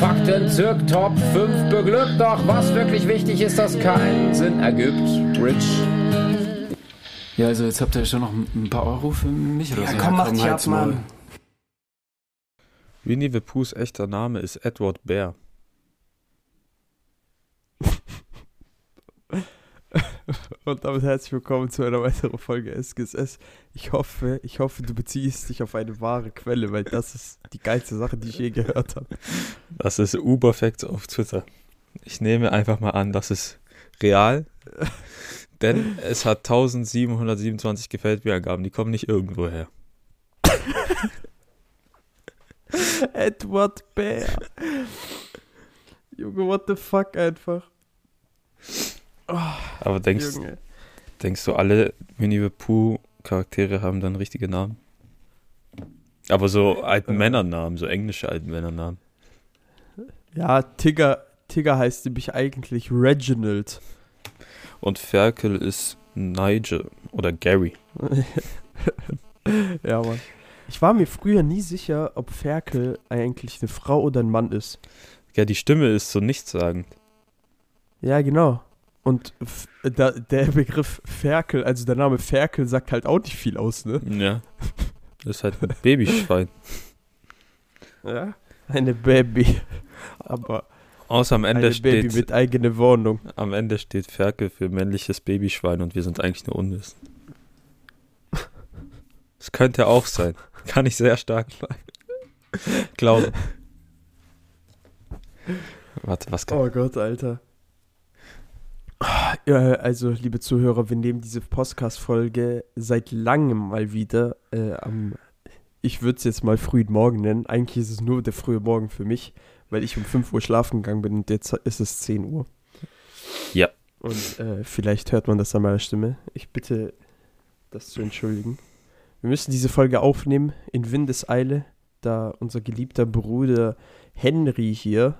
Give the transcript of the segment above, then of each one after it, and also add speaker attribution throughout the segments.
Speaker 1: Fakten zirk Top 5 beglückt, doch was wirklich wichtig ist, dass keinen Sinn ergibt. Rich. Ja, also jetzt habt ihr schon noch ein paar Euro für mich oder
Speaker 2: Ja,
Speaker 1: so.
Speaker 2: komm, mach dich ab. Mann.
Speaker 3: Winnie the Poohs echter Name ist Edward Bear.
Speaker 4: Und damit herzlich willkommen zu einer weiteren Folge SGSS. Ich hoffe, ich hoffe, du beziehst dich auf eine wahre Quelle, weil das ist die geilste Sache, die ich je gehört habe.
Speaker 3: Das ist Uberfacts auf Twitter. Ich nehme einfach mal an, das ist real, denn es hat 1727 gefällt mir Angaben, die kommen nicht irgendwo her.
Speaker 4: Edward Bear. Junge, what the fuck einfach. Oh,
Speaker 3: Aber denkst,
Speaker 4: Junge.
Speaker 3: denkst du, alle Winnie the Pooh Charaktere haben dann richtige Namen? Aber so alten
Speaker 4: Äh.
Speaker 3: Männernamen, so englische alten Männernamen.
Speaker 4: Ja, Tigger, Tigger heißt nämlich eigentlich Reginald.
Speaker 3: Und Ferkel ist Nigel oder Gary.
Speaker 4: ja, Mann. Ich war mir früher nie sicher, ob Ferkel eigentlich eine Frau oder ein Mann ist.
Speaker 3: Ja, die Stimme ist so nichtssagend.
Speaker 4: Ja, genau. Und da, der Begriff Ferkel, also der Name Ferkel, sagt halt auch nicht viel aus, ne?
Speaker 3: Ja. Das ist halt ein Babyschwein.
Speaker 4: Ja. Eine Baby. Aber
Speaker 3: Außer am Ende
Speaker 4: eine Baby
Speaker 3: steht
Speaker 4: mit eigener Wohnung.
Speaker 3: Am Ende steht Ferkel für männliches Babyschwein und wir sind eigentlich nur unwissend. Das könnte auch sein. Kann ich sehr stark glauben. Warte, was kann.
Speaker 4: Oh Gott, Alter. Also, liebe Zuhörer, wir nehmen diese Podcast-Folge seit langem mal wieder äh, am, ich würde es jetzt mal frühen Morgen nennen. Eigentlich ist es nur der frühe Morgen für mich, weil ich um 5 Uhr schlafen gegangen bin und jetzt ist es 10 Uhr.
Speaker 3: Ja.
Speaker 4: Und äh, vielleicht hört man das an meiner Stimme. Ich bitte, das zu entschuldigen. Wir müssen diese Folge aufnehmen in Windeseile, da unser geliebter Bruder Henry hier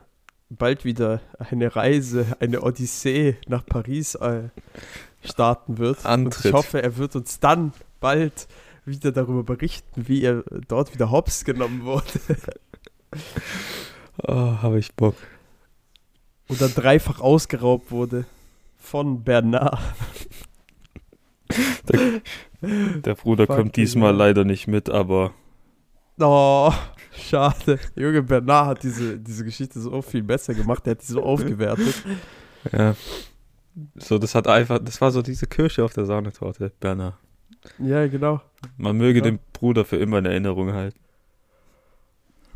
Speaker 4: bald wieder eine Reise, eine Odyssee nach Paris äh, starten wird. Und ich hoffe, er wird uns dann bald wieder darüber berichten, wie er dort wieder hops genommen wurde
Speaker 3: Oh, habe ich Bock.
Speaker 4: oder dreifach ausgeraubt wurde von Bernard.
Speaker 3: Der Bruder
Speaker 4: Fuck,
Speaker 3: kommt diesmal leider nicht mit, aber
Speaker 4: Oh, schade. Junge, Bernard hat diese, diese Geschichte so viel besser gemacht. Er hat die so aufgewertet.
Speaker 3: ja. So, das hat einfach, das war so diese Kirsche auf der Sahnetorte, Berner.
Speaker 4: Ja, genau.
Speaker 3: Man möge
Speaker 4: Ja.
Speaker 3: den Bruder für immer in Erinnerung halten.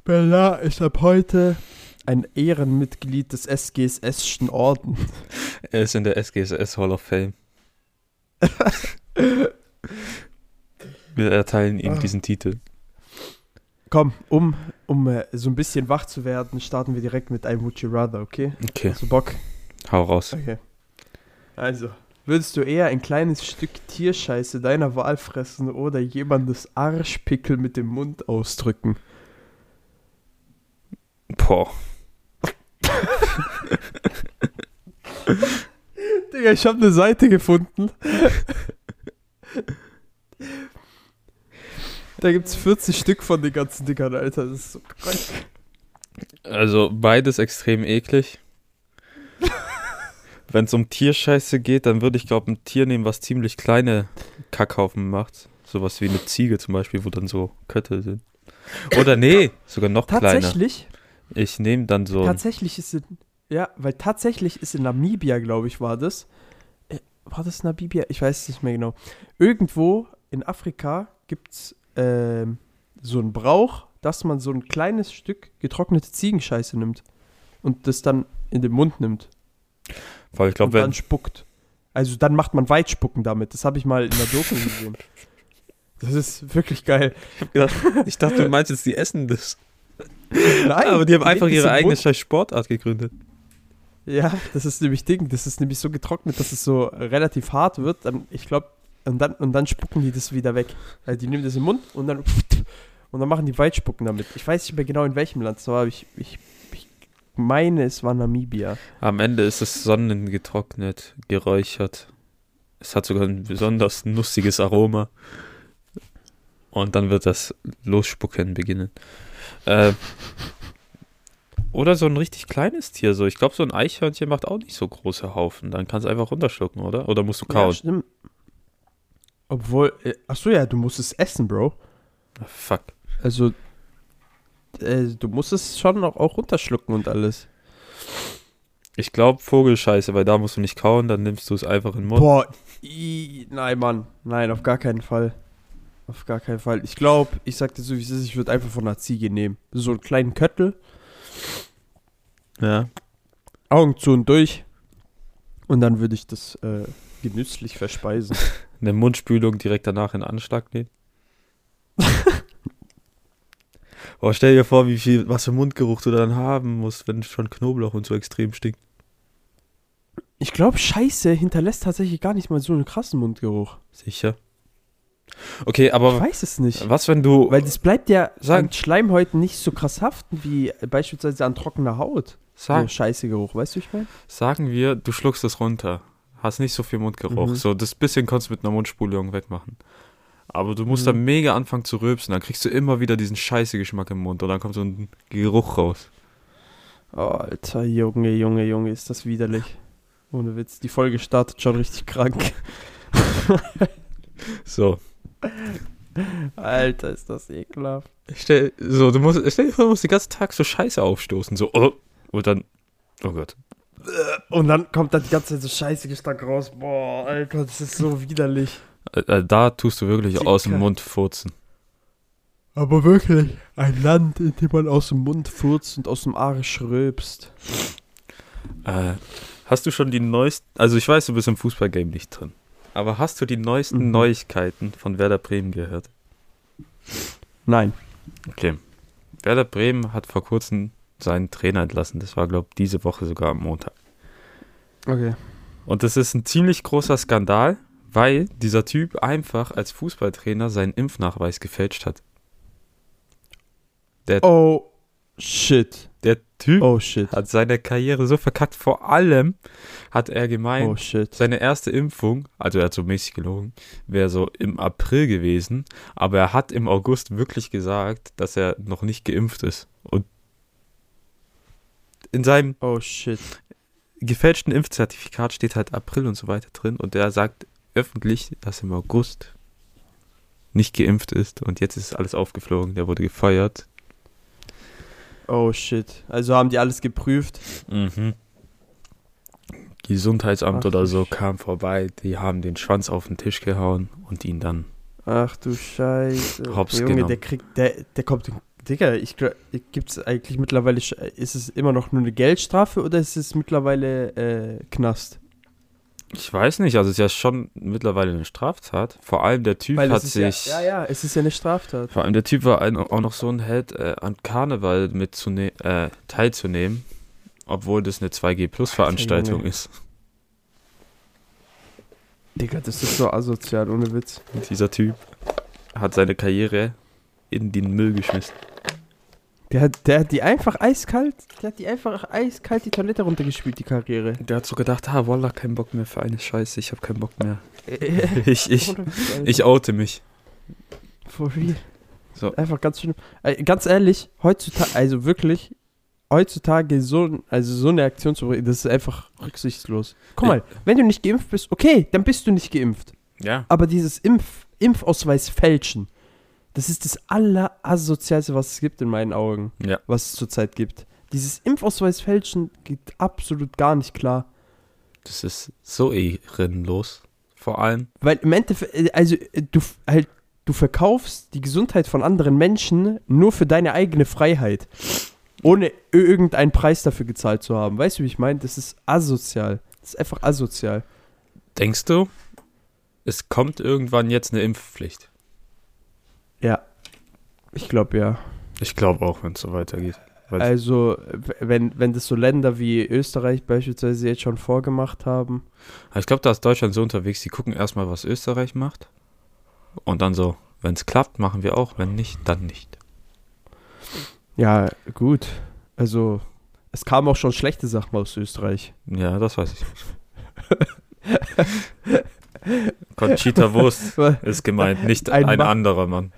Speaker 4: Bernard ist ab heute ein Ehrenmitglied des SGSS-schen Orden.
Speaker 3: Er ist in der SGSS Hall of Fame. Wir erteilen ihm
Speaker 4: Ah.
Speaker 3: diesen Titel.
Speaker 4: Komm, um, um äh, so ein bisschen wach zu werden, starten wir direkt mit einem Would You Rather, okay?
Speaker 3: Okay,
Speaker 4: Hast du Bock?
Speaker 3: hau raus.
Speaker 4: Okay. Also, würdest du eher ein kleines Stück Tierscheiße deiner Wahl fressen oder jemandes Arschpickel mit dem Mund ausdrücken?
Speaker 3: Boah.
Speaker 4: Digga, ich habe eine Seite gefunden. Da gibt's 40 Stück von den ganzen Dingern, Alter. Das ist so krank.
Speaker 3: Also beides extrem eklig. Wenn es um Tierscheiße geht, dann würde ich glaube ein Tier nehmen, was ziemlich kleine Kackhaufen macht. Sowas wie eine Ziege zum Beispiel, wo dann so Köttel sind. Oder nee, sogar noch kleiner.
Speaker 4: Tatsächlich,
Speaker 3: Ich nehme dann so.
Speaker 4: tatsächlich ist in, ja, weil tatsächlich ist in Namibia, glaube ich, war das. Äh, war das Namibia? Ich weiß es nicht mehr genau. Irgendwo in Afrika gibt's ähm, so einen Brauch, dass man so ein kleines Stück getrocknete Ziegenscheiße nimmt und das dann in den Mund nimmt.
Speaker 3: Weil ich
Speaker 4: und
Speaker 3: glaube,
Speaker 4: dann
Speaker 3: wenn.
Speaker 4: spuckt. Also dann macht man Weitspucken damit. Das habe ich mal in der Doku gesehen. Das ist wirklich geil.
Speaker 3: Ich dachte, du meinst jetzt, die essen das.
Speaker 4: Nein,
Speaker 3: Aber die haben
Speaker 4: die
Speaker 3: einfach ihre eigene scheiß Sportart gegründet.
Speaker 4: Ja, das ist nämlich Ding. Das ist nämlich so getrocknet, dass es so relativ hart wird. Dann, ich glaube, und dann, und dann spucken die das wieder weg. Also die nehmen das im Mund und dann und dann machen die Weitspucken damit. Ich weiß nicht mehr genau in welchem Land es war, aber ich, ich, ich meine, es war Namibia.
Speaker 3: Am Ende ist es sonnengetrocknet, geräuchert. Es hat sogar ein besonders nussiges Aroma. Und dann wird das Losspucken beginnen. Äh, oder so ein richtig kleines Tier. So. Ich glaube, so ein Eichhörnchen macht auch nicht so große Haufen. Dann kannst du einfach runterschlucken, oder? Oder musst du
Speaker 4: Ja,
Speaker 3: kauen?
Speaker 4: stimmt. Obwohl, äh, ach so ja, du musst es essen, Bro.
Speaker 3: Ah, fuck.
Speaker 4: Also, äh, du musst es schon auch, auch runterschlucken und alles.
Speaker 3: Ich glaube Vogelscheiße, weil da musst du nicht kauen, dann nimmst du es einfach in den Mund.
Speaker 4: Boah, i, nein, Mann. Nein, auf gar keinen Fall. Auf gar keinen Fall. Ich glaube, ich sagte so, wie es ist, ich würde einfach von einer Ziege nehmen. So einen kleinen Köttel,
Speaker 3: Ja.
Speaker 4: Augen zu und durch. Und dann würde ich das äh, genüsslich verspeisen.
Speaker 3: Eine Mundspülung direkt danach in Anschlag nehmen. Boah, stell dir vor, wie viel, was für Mundgeruch du dann haben musst, wenn schon Knoblauch und so extrem stinkt.
Speaker 4: Ich glaube, Scheiße hinterlässt tatsächlich gar nicht mal so einen krassen Mundgeruch.
Speaker 3: Sicher. Okay,
Speaker 4: Ich
Speaker 3: aber
Speaker 4: weiß es nicht.
Speaker 3: was, wenn du.
Speaker 4: Weil das bleibt ja
Speaker 3: Sag-
Speaker 4: an Schleimhäuten nicht so krass haften wie beispielsweise an trockener Haut.
Speaker 3: Sag,
Speaker 4: So scheiße Geruch, weißt du, ich meine?
Speaker 3: sagen wir, du schluckst es runter. Hast nicht so viel Mundgeruch.
Speaker 4: Mhm.
Speaker 3: So, das bisschen kannst du mit einer Mundspulung wegmachen. Aber du musst
Speaker 4: Mhm.
Speaker 3: dann mega anfangen zu rülpsen. Dann kriegst du immer wieder diesen scheiße Geschmack im Mund. Und dann kommt so ein Geruch raus.
Speaker 4: Oh, Alter, Junge, Junge, Junge, ist das widerlich. Ohne Witz. Die Folge startet schon richtig krank.
Speaker 3: So.
Speaker 4: Alter, ist das ekelhaft.
Speaker 3: Stell, so, du musst, stell dir vor, du musst den ganzen Tag so Scheiße aufstoßen. So, oh, und dann. Oh Gott.
Speaker 4: Und dann kommt da die ganze Zeit so scheiße Gestank raus. Boah, Alter, das ist so widerlich.
Speaker 3: Äh, äh, da tust du wirklich
Speaker 4: Dicker.
Speaker 3: aus dem Mund furzen.
Speaker 4: Aber wirklich, ein Land, in dem man aus dem Mund furzt und aus dem Arsch rülpst.
Speaker 3: Äh, hast du schon die neuesten. Also, ich weiß, du bist im Fußballgame nicht drin. Aber hast du die neuesten
Speaker 4: Mhm.
Speaker 3: Neuigkeiten von Werder Bremen gehört?
Speaker 4: Nein.
Speaker 3: Okay. Werder Bremen hat vor kurzem seinen Trainer entlassen. Das war, glaube ich, diese Woche sogar am Montag.
Speaker 4: Okay.
Speaker 3: Und das ist ein ziemlich großer Skandal, weil dieser Typ einfach als Fußballtrainer seinen Impfnachweis gefälscht hat.
Speaker 4: Oh, shit.
Speaker 3: Der Typ
Speaker 4: Oh, shit.
Speaker 3: hat seine Karriere so verkackt. Vor allem hat er gemeint,
Speaker 4: Oh,
Speaker 3: seine erste Impfung, also er hat so mäßig gelogen, wäre so im April gewesen, aber er hat im August wirklich gesagt, dass er noch nicht geimpft ist. Und in seinem
Speaker 4: Oh, shit.
Speaker 3: gefälschten Impfzertifikat steht halt April und so weiter drin und er sagt öffentlich, dass er im August nicht geimpft ist und jetzt ist alles aufgeflogen, der wurde gefeuert.
Speaker 4: Oh, shit. Also haben die alles geprüft.
Speaker 3: Mhm. Gesundheitsamt
Speaker 4: Ach,
Speaker 3: oder so kam vorbei, die haben den Schwanz auf den Tisch gehauen und ihn dann.
Speaker 4: Ach du Scheiße.
Speaker 3: Hops
Speaker 4: Junge,
Speaker 3: genommen.
Speaker 4: der kriegt, der, der kommt. Digga, ich gibt es eigentlich mittlerweile, ist es immer noch nur eine Geldstrafe oder ist es mittlerweile äh, Knast?
Speaker 3: Ich weiß nicht, also es ist ja schon mittlerweile eine Straftat. Vor allem der Typ
Speaker 4: Weil
Speaker 3: hat sich.
Speaker 4: ja, ja, ja, es ist ja eine Straftat.
Speaker 3: Vor allem der Typ war ein, auch noch so ein Held, äh, an Karneval mitzune äh, teilzunehmen, obwohl das eine 2G Plus Veranstaltung
Speaker 4: Junge.
Speaker 3: ist.
Speaker 4: Digga, das ist so asozial, ohne Witz.
Speaker 3: Und dieser Typ hat seine Karriere in den Müll geschmissen.
Speaker 4: Der hat, der hat die einfach eiskalt, der hat die einfach eiskalt die Toilette runtergespielt, die Karriere.
Speaker 3: Der hat so gedacht, ah, Wallah, kein Bock mehr für eine Scheiße, ich habe keinen Bock mehr. Ich, ich, ich oute mich.
Speaker 4: For real.
Speaker 3: So.
Speaker 4: Einfach ganz schön. Äh, ganz ehrlich, heutzutage, also wirklich, heutzutage so, also so eine Aktion zu bringen, das ist einfach rücksichtslos. Guck mal, wenn du nicht geimpft bist, okay, dann bist du nicht geimpft.
Speaker 3: Ja.
Speaker 4: Aber dieses Impf, Impfausweis fälschen, das ist das allerasozialste, was es gibt in meinen Augen,
Speaker 3: Ja.
Speaker 4: was es zurzeit gibt. Dieses Impfausweis fälschen geht absolut gar nicht klar.
Speaker 3: Das ist so ehrenlos. Vor allem.
Speaker 4: Weil im Endeffekt, äh, also äh, du halt, du verkaufst die Gesundheit von anderen Menschen nur für deine eigene Freiheit. Ohne irgendeinen Preis dafür gezahlt zu haben. Weißt du, wie ich meine? Das ist asozial. Das ist einfach asozial.
Speaker 3: Denkst du, es kommt irgendwann jetzt eine Impfpflicht?
Speaker 4: Ja. Ich glaube ja.
Speaker 3: Ich glaube auch, wenn es so weitergeht. Weil-
Speaker 4: Also, wenn, wenn das so Länder wie Österreich beispielsweise jetzt schon vorgemacht haben.
Speaker 3: Ich glaube, da ist Deutschland so unterwegs, die gucken erstmal, was Österreich macht. Und dann so, wenn es klappt, machen wir auch. Wenn nicht, dann nicht.
Speaker 4: Ja, gut. Also, es kamen auch schon schlechte Sachen aus Österreich.
Speaker 3: Ja, das weiß ich. Conchita Wurst ist gemeint, nicht
Speaker 4: Ein
Speaker 3: ein, anderer Mann.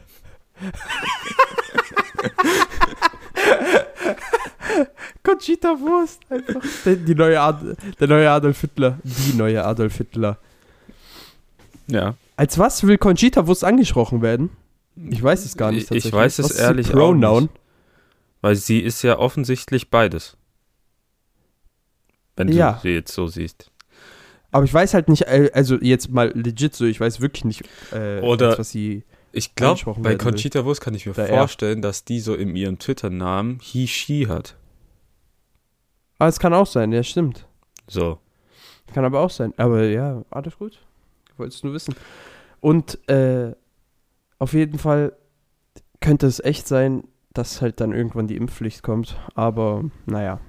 Speaker 4: Conchita Wurst, einfach. Der, die neue Ad, der neue Adolf Hitler. Die neue Adolf Hitler.
Speaker 3: Ja.
Speaker 4: Als was will Conchita Wurst angesprochen werden? Ich weiß es gar nicht
Speaker 3: Ich- ich
Speaker 4: tatsächlich.
Speaker 3: weiß es
Speaker 4: Was ist
Speaker 3: ehrlich auch
Speaker 4: Pronoun?
Speaker 3: nicht. Weil sie ist ja offensichtlich beides. Wenn du
Speaker 4: Ja.
Speaker 3: sie jetzt so siehst.
Speaker 4: Aber ich weiß halt nicht, äh, also jetzt mal legit so, ich weiß wirklich nicht, äh,
Speaker 3: Oder-
Speaker 4: was sie.
Speaker 3: Ich glaube, bei. Conchita Wurst kann ich mir
Speaker 4: er.
Speaker 3: vorstellen, dass die so in ihrem Twitter-Namen he, she hat.
Speaker 4: Ah, es kann auch sein, ja, stimmt.
Speaker 3: So.
Speaker 4: Kann aber auch sein. Aber ja, alles gut. Ich wollte es nur wissen. Und äh, auf jeden Fall könnte es echt sein, dass halt dann irgendwann die Impfpflicht kommt. Aber naja,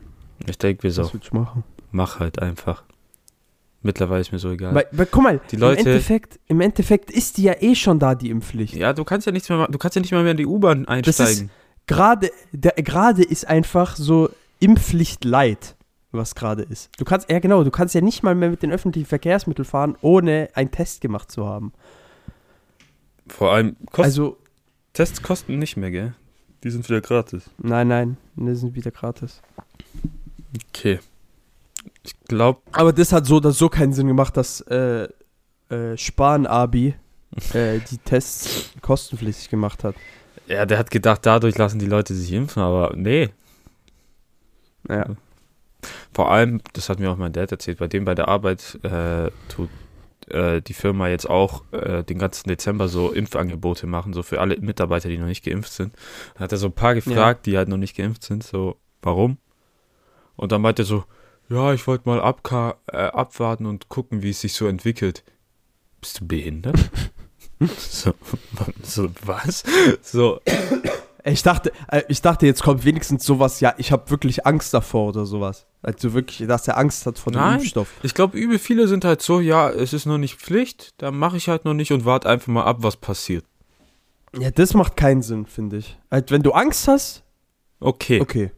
Speaker 3: Ich denke mir so,
Speaker 4: du
Speaker 3: mach halt einfach. Mittlerweile ist mir so egal.
Speaker 4: Weil, weil, guck mal,
Speaker 3: Die Leute-
Speaker 4: im, Endeffekt, im Endeffekt ist die ja eh schon da, die Impfpflicht.
Speaker 3: ja, du kannst ja nichts mehr. Du kannst ja nicht mal mehr in die U-Bahn
Speaker 4: Das ist-
Speaker 3: einsteigen.
Speaker 4: Gerade gerade ist einfach so Impfpflicht light, was gerade ist. Du kannst, ja genau, du kannst ja nicht mal mehr mit den öffentlichen Verkehrsmitteln fahren, ohne einen Test gemacht zu haben.
Speaker 3: Vor allem, kost
Speaker 4: Also,
Speaker 3: Tests kosten nicht mehr, gell? Die sind wieder gratis.
Speaker 4: nein, nein, die sind wieder gratis.
Speaker 3: Okay. Ich glaube,
Speaker 4: Aber das hat so oder so keinen Sinn gemacht, dass äh, äh, Spahn-Abi äh, die Tests kostenpflichtig gemacht hat.
Speaker 3: ja, der hat gedacht, dadurch lassen die Leute sich impfen, aber nee.
Speaker 4: Ja.
Speaker 3: Vor allem, das hat mir auch mein Dad erzählt, bei dem bei der Arbeit äh, tut äh, die Firma jetzt auch äh, den ganzen Dezember so Impfangebote machen, so für alle Mitarbeiter, die noch nicht geimpft sind. Dann hat er so ein paar gefragt, die halt noch nicht geimpft sind, so, warum? Und dann meinte er so, ja, ich wollte mal abka äh, abwarten und gucken, wie es sich so entwickelt. Bist du behindert? so, so, was? So,
Speaker 4: Ich dachte, äh, ich dachte, jetzt kommt wenigstens sowas, ja, ich habe wirklich Angst davor oder sowas. Also wirklich, dass er Angst hat vor dem
Speaker 3: Nein.
Speaker 4: Impfstoff.
Speaker 3: Ich glaube, übel viele sind halt so, ja, es ist noch nicht Pflicht, dann mache ich halt noch nicht und warte einfach mal ab, was passiert.
Speaker 4: Ja, das macht keinen Sinn, finde ich. Halt, wenn du Angst hast,
Speaker 3: Okay.
Speaker 4: okay.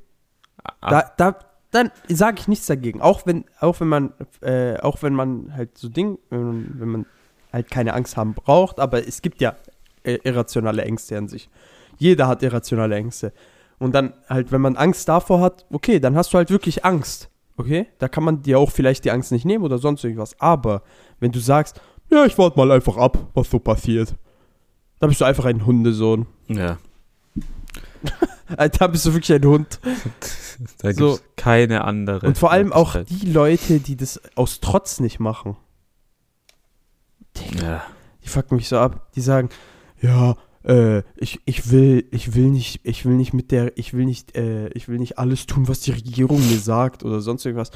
Speaker 3: Ah,
Speaker 4: Da, da, dann sage ich nichts dagegen. Auch wenn, auch wenn man, äh, auch wenn man halt so Ding, wenn man, wenn man halt keine Angst haben braucht, aber es gibt ja äh, irrationale Ängste an sich. Jeder hat irrationale Ängste. Und dann halt, wenn man Angst davor hat, okay, dann hast du halt wirklich Angst. Okay? Da kann man dir auch vielleicht die Angst nicht nehmen oder sonst irgendwas. Aber wenn du sagst, ja, ich warte mal einfach ab, was so passiert, da bist du einfach ein Hundesohn.
Speaker 3: ja,
Speaker 4: Da bist du wirklich ein Hund.
Speaker 3: da gibt es
Speaker 4: So.
Speaker 3: keine andere.
Speaker 4: Und vor allem auch die Leute, die das aus Trotz nicht machen.
Speaker 3: Ja.
Speaker 4: Die fucken mich so ab. Die sagen, ja, äh, ich, ich will, ich will nicht, ich will nicht mit der, ich will nicht, äh, ich will nicht alles tun, was die Regierung mir sagt oder sonst irgendwas.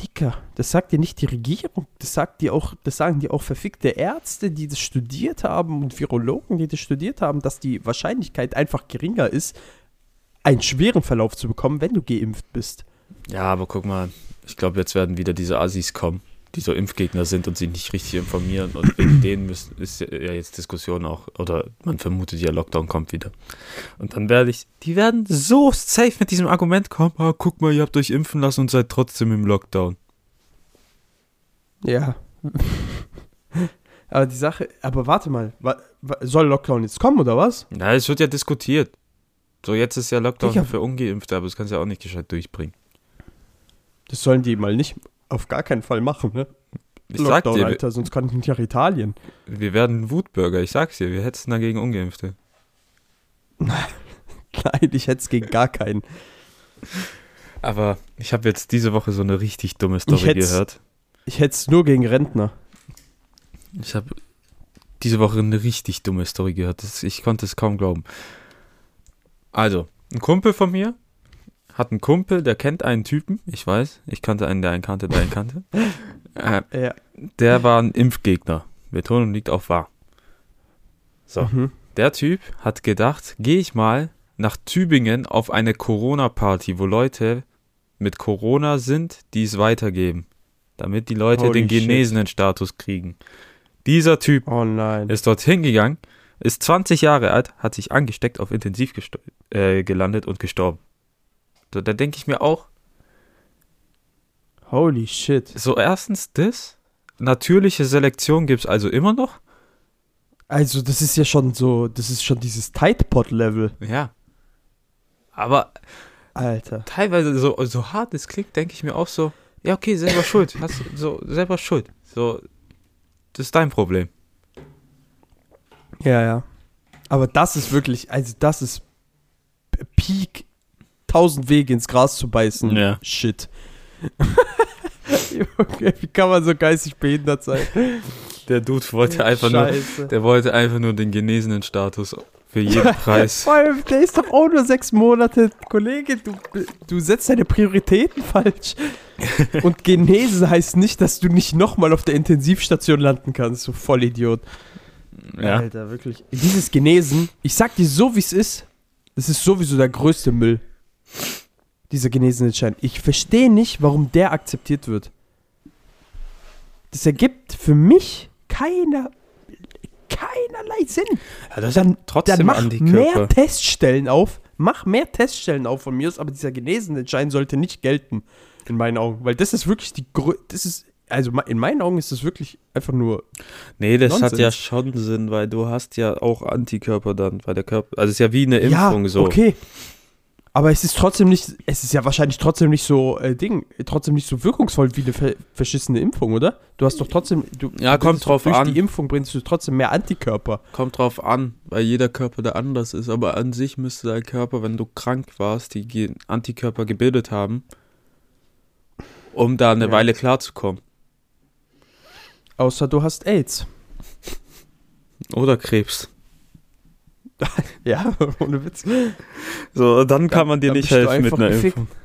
Speaker 4: Dicker, das sagt dir nicht die Regierung, das sagt dir auch, das sagen dir auch verfickte Ärzte, die das studiert haben und Virologen, die das studiert haben, dass die Wahrscheinlichkeit einfach geringer ist, einen schweren Verlauf zu bekommen, wenn du geimpft bist.
Speaker 3: ja, aber guck mal, ich glaube, jetzt werden wieder diese Assis kommen, die so Impfgegner sind und sich nicht richtig informieren. Und wegen denen müssen, ist ja jetzt Diskussion auch, oder man vermutet ja, Lockdown kommt wieder. Und dann werde ich, die werden so safe mit diesem Argument kommen, ah, guck mal, ihr habt euch impfen lassen und seid trotzdem im Lockdown.
Speaker 4: Ja. aber die Sache, aber warte mal, soll Lockdown jetzt kommen oder was?
Speaker 3: Ja, es wird ja diskutiert. So, jetzt ist ja Lockdown
Speaker 4: Digga.
Speaker 3: für Ungeimpfte, aber das kannst du ja auch nicht gescheit durchbringen.
Speaker 4: Das sollen die mal nicht auf gar keinen Fall machen, ne?
Speaker 3: Ich sag
Speaker 4: Lockdown,
Speaker 3: dir,
Speaker 4: Alter, sonst kann ich nicht nach Italien.
Speaker 3: wir werden Wutbürger, ich sag's dir, wir hetzen dagegen Ungeimpfte.
Speaker 4: Nein, ich hätte es gegen gar keinen.
Speaker 3: Aber ich habe jetzt diese Woche so eine richtig dumme Story
Speaker 4: hätt's-
Speaker 3: gehört.
Speaker 4: Ich hätte es nur gegen Rentner.
Speaker 3: Ich habe diese Woche eine richtig dumme Story gehört. Das, ich konnte es kaum glauben. Also, ein Kumpel von mir hat einen Kumpel, der kennt einen Typen. Ich weiß, ich kannte einen, der einen kannte, der einen kannte. äh,
Speaker 4: Ja.
Speaker 3: der war ein Impfgegner. Betonung liegt auf wahr. So.
Speaker 4: Mhm.
Speaker 3: Der Typ hat gedacht, gehe ich mal nach Tübingen auf eine Corona-Party, wo Leute mit Corona sind, die es weitergeben, damit die Leute
Speaker 4: Holy
Speaker 3: den
Speaker 4: shit.
Speaker 3: genesenen Status kriegen. Dieser Typ
Speaker 4: Oh nein.
Speaker 3: ist dorthin gegangen, ist 20 Jahre alt, hat sich angesteckt, auf Intensiv äh, gelandet und gestorben. So, da denke ich mir auch,
Speaker 4: Holy shit.
Speaker 3: so erstens das, natürliche Selektion gibt es also immer noch.
Speaker 4: Also, das ist ja schon so, das ist schon dieses Tightpot-Level.
Speaker 3: Ja. Aber
Speaker 4: Alter.
Speaker 3: teilweise so, so hart es klingt, denke ich mir auch so, ja, okay, selber schuld. Hast, so, selber schuld. So, das ist dein Problem.
Speaker 4: Ja, ja. Aber das ist wirklich, also das ist Peak, tausend Wege ins Gras zu beißen.
Speaker 3: Ja.
Speaker 4: Shit. okay, wie kann man so geistig behindert sein?
Speaker 3: Der Dude wollte einfach nur,
Speaker 4: Scheiße.
Speaker 3: der wollte einfach nur den genesenen Status für jeden Preis.
Speaker 4: Vor allem, der ist doch auch nur sechs Monate. Kollege, du, du setzt deine Prioritäten falsch. Und genesen heißt nicht, dass du nicht nochmal auf der Intensivstation landen kannst, du Vollidiot.
Speaker 3: Ja.
Speaker 4: Alter, wirklich. Dieses Genesen, ich sag dir so, wie es ist, das ist sowieso der größte Müll. Dieser genesene Schein. Ich verstehe nicht, warum der akzeptiert wird. Das ergibt für mich keiner, keinerlei Sinn.
Speaker 3: Ja, das
Speaker 4: Dann,
Speaker 3: trotzdem
Speaker 4: dann mach
Speaker 3: Antikörper.
Speaker 4: mehr Teststellen auf. Mach mehr Teststellen auf von mir aus, aber dieser genesene Schein sollte nicht gelten. In meinen Augen. Weil das ist wirklich die Grö Das ist. Also in meinen Augen ist das wirklich einfach nur.
Speaker 3: Nee, das hat
Speaker 4: Nonsens.
Speaker 3: ja schon Sinn, weil du hast ja auch Antikörper dann, weil der Körper, also es ist ja wie eine Impfung
Speaker 4: ja,
Speaker 3: so.
Speaker 4: Okay. Aber es ist trotzdem nicht. Es ist ja wahrscheinlich trotzdem nicht so äh, Ding, trotzdem nicht so wirkungsvoll wie eine ver verschissene Impfung, oder? Du hast doch trotzdem. Du,
Speaker 3: Ja,
Speaker 4: du
Speaker 3: kommt drauf
Speaker 4: durch
Speaker 3: an.
Speaker 4: die Impfung bringst du trotzdem mehr Antikörper.
Speaker 3: Kommt drauf an, weil jeder Körper da anders ist, aber an sich müsste dein Körper, wenn du krank warst, die Antikörper gebildet haben, um da eine
Speaker 4: Ja.
Speaker 3: Weile klarzukommen.
Speaker 4: Außer du hast AIDS.
Speaker 3: Oder Krebs.
Speaker 4: Ja, ohne Witz.
Speaker 3: So, dann kann man dir
Speaker 4: dann
Speaker 3: nicht helfen mit einer
Speaker 4: gefickt.
Speaker 3: Impfung.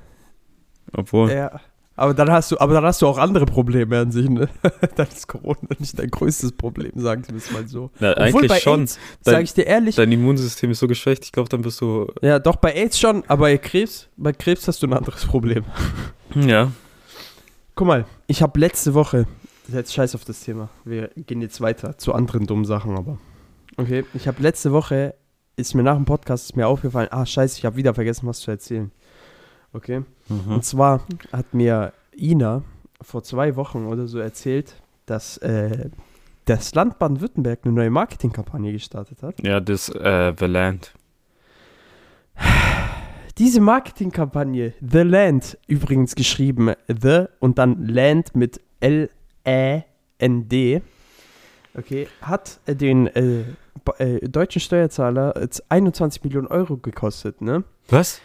Speaker 3: Obwohl.
Speaker 4: Ja. Aber dann hast du, aber dann hast du auch andere Probleme an sich, ne? dann ist Corona nicht dein größtes Problem, sagen wir es mal so.
Speaker 3: Na,
Speaker 4: Obwohl
Speaker 3: eigentlich
Speaker 4: bei
Speaker 3: schon.
Speaker 4: AIDS,
Speaker 3: Dein-
Speaker 4: sag ich dir ehrlich,
Speaker 3: Dein Immunsystem ist so geschwächt, ich glaube, dann bist du.
Speaker 4: ja, doch bei AIDS schon, aber bei Krebs, bei Krebs hast du ein anderes Problem.
Speaker 3: Ja.
Speaker 4: Guck mal, ich habe letzte Woche, jetzt scheiß auf das Thema, wir gehen jetzt weiter zu anderen dummen Sachen, aber okay, ich habe letzte Woche, ist mir nach dem Podcast ist mir aufgefallen, ah scheiße, ich habe wieder vergessen, was zu erzählen. Okay,
Speaker 3: Mhm.
Speaker 4: und zwar hat mir Ina vor zwei Wochen oder so erzählt, dass äh, das Land Baden-Württemberg eine neue Marketingkampagne gestartet hat.
Speaker 3: Ja, das äh, The Land.
Speaker 4: Diese Marketingkampagne, The Land, übrigens geschrieben The und dann Land mit L-E-N-D, okay, hat äh, den äh, äh, deutschen Steuerzahler jetzt 21 Millionen Euro gekostet, ne?
Speaker 3: Was?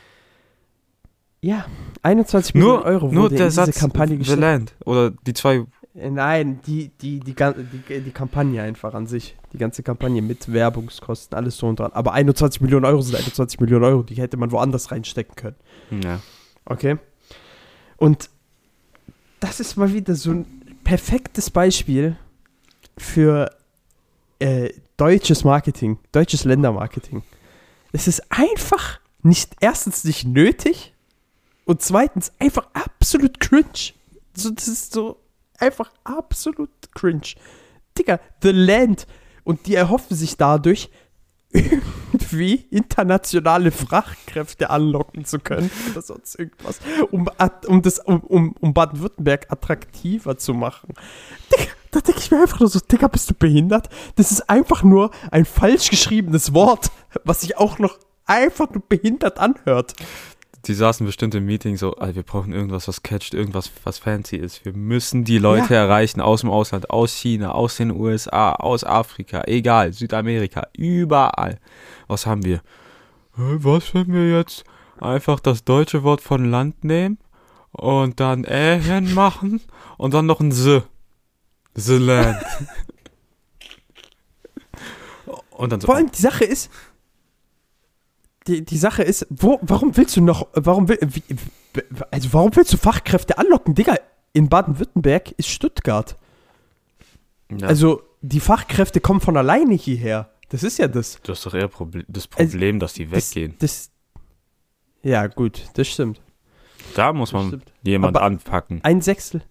Speaker 4: Ja, 21
Speaker 3: Nur,
Speaker 4: Millionen Euro
Speaker 3: nur
Speaker 4: wurde
Speaker 3: der
Speaker 4: in diese
Speaker 3: Satz
Speaker 4: Kampagne
Speaker 3: The. Land. Oder die zwei.
Speaker 4: Äh, Nein, die, die, die, die, die Kampagne einfach an sich. Die ganze Kampagne mit Werbungskosten, alles so und dran. Aber 21 Millionen Euro sind 21 Millionen Euro, die hätte man woanders reinstecken können.
Speaker 3: Ja.
Speaker 4: Okay. Und das ist mal wieder so ein perfektes Beispiel für äh, deutsches Marketing, deutsches Ländermarketing. Es ist einfach nicht, erstens nicht nötig und zweitens einfach absolut cringe. So, das ist so einfach absolut cringe. Digga, The Land. Und die erhoffen sich dadurch, irgendwie internationale Fachkräfte anlocken zu können oder sonst irgendwas, um, um, um, um, um Baden-Württemberg attraktiver zu machen. Digga, da denke ich mir einfach nur so, Digga, bist du behindert? Das ist einfach nur ein falsch geschriebenes Wort, was sich auch noch einfach nur behindert anhört.
Speaker 3: Die saßen bestimmt im Meeting so, Alter, wir brauchen irgendwas, was catcht, irgendwas, was fancy ist. Wir müssen die Leute
Speaker 4: Ja.
Speaker 3: erreichen aus dem Ausland, aus China, aus den USA, aus Afrika, egal, Südamerika, überall. Was haben wir? Äh, Was, wenn wir jetzt einfach das deutsche Wort von Land nehmen und dann Ähen machen und dann noch ein S. The Land. und dann so,
Speaker 4: Vor allem die Sache ist, die, die Sache ist, wo, warum willst du noch, warum will, wie, also warum willst du Fachkräfte anlocken? Digga, in Baden-Württemberg ist Stuttgart.
Speaker 3: ja,
Speaker 4: Also die Fachkräfte kommen von alleine hierher. Das ist ja das.
Speaker 3: du hast doch eher Proble das
Speaker 4: Also,
Speaker 3: Problem, dass die
Speaker 4: Das,
Speaker 3: weggehen.
Speaker 4: das, Ja, gut, das stimmt.
Speaker 3: Da muss
Speaker 4: Das
Speaker 3: man
Speaker 4: stimmt.
Speaker 3: jemand
Speaker 4: Aber-
Speaker 3: anpacken.
Speaker 4: Ein Sechstel.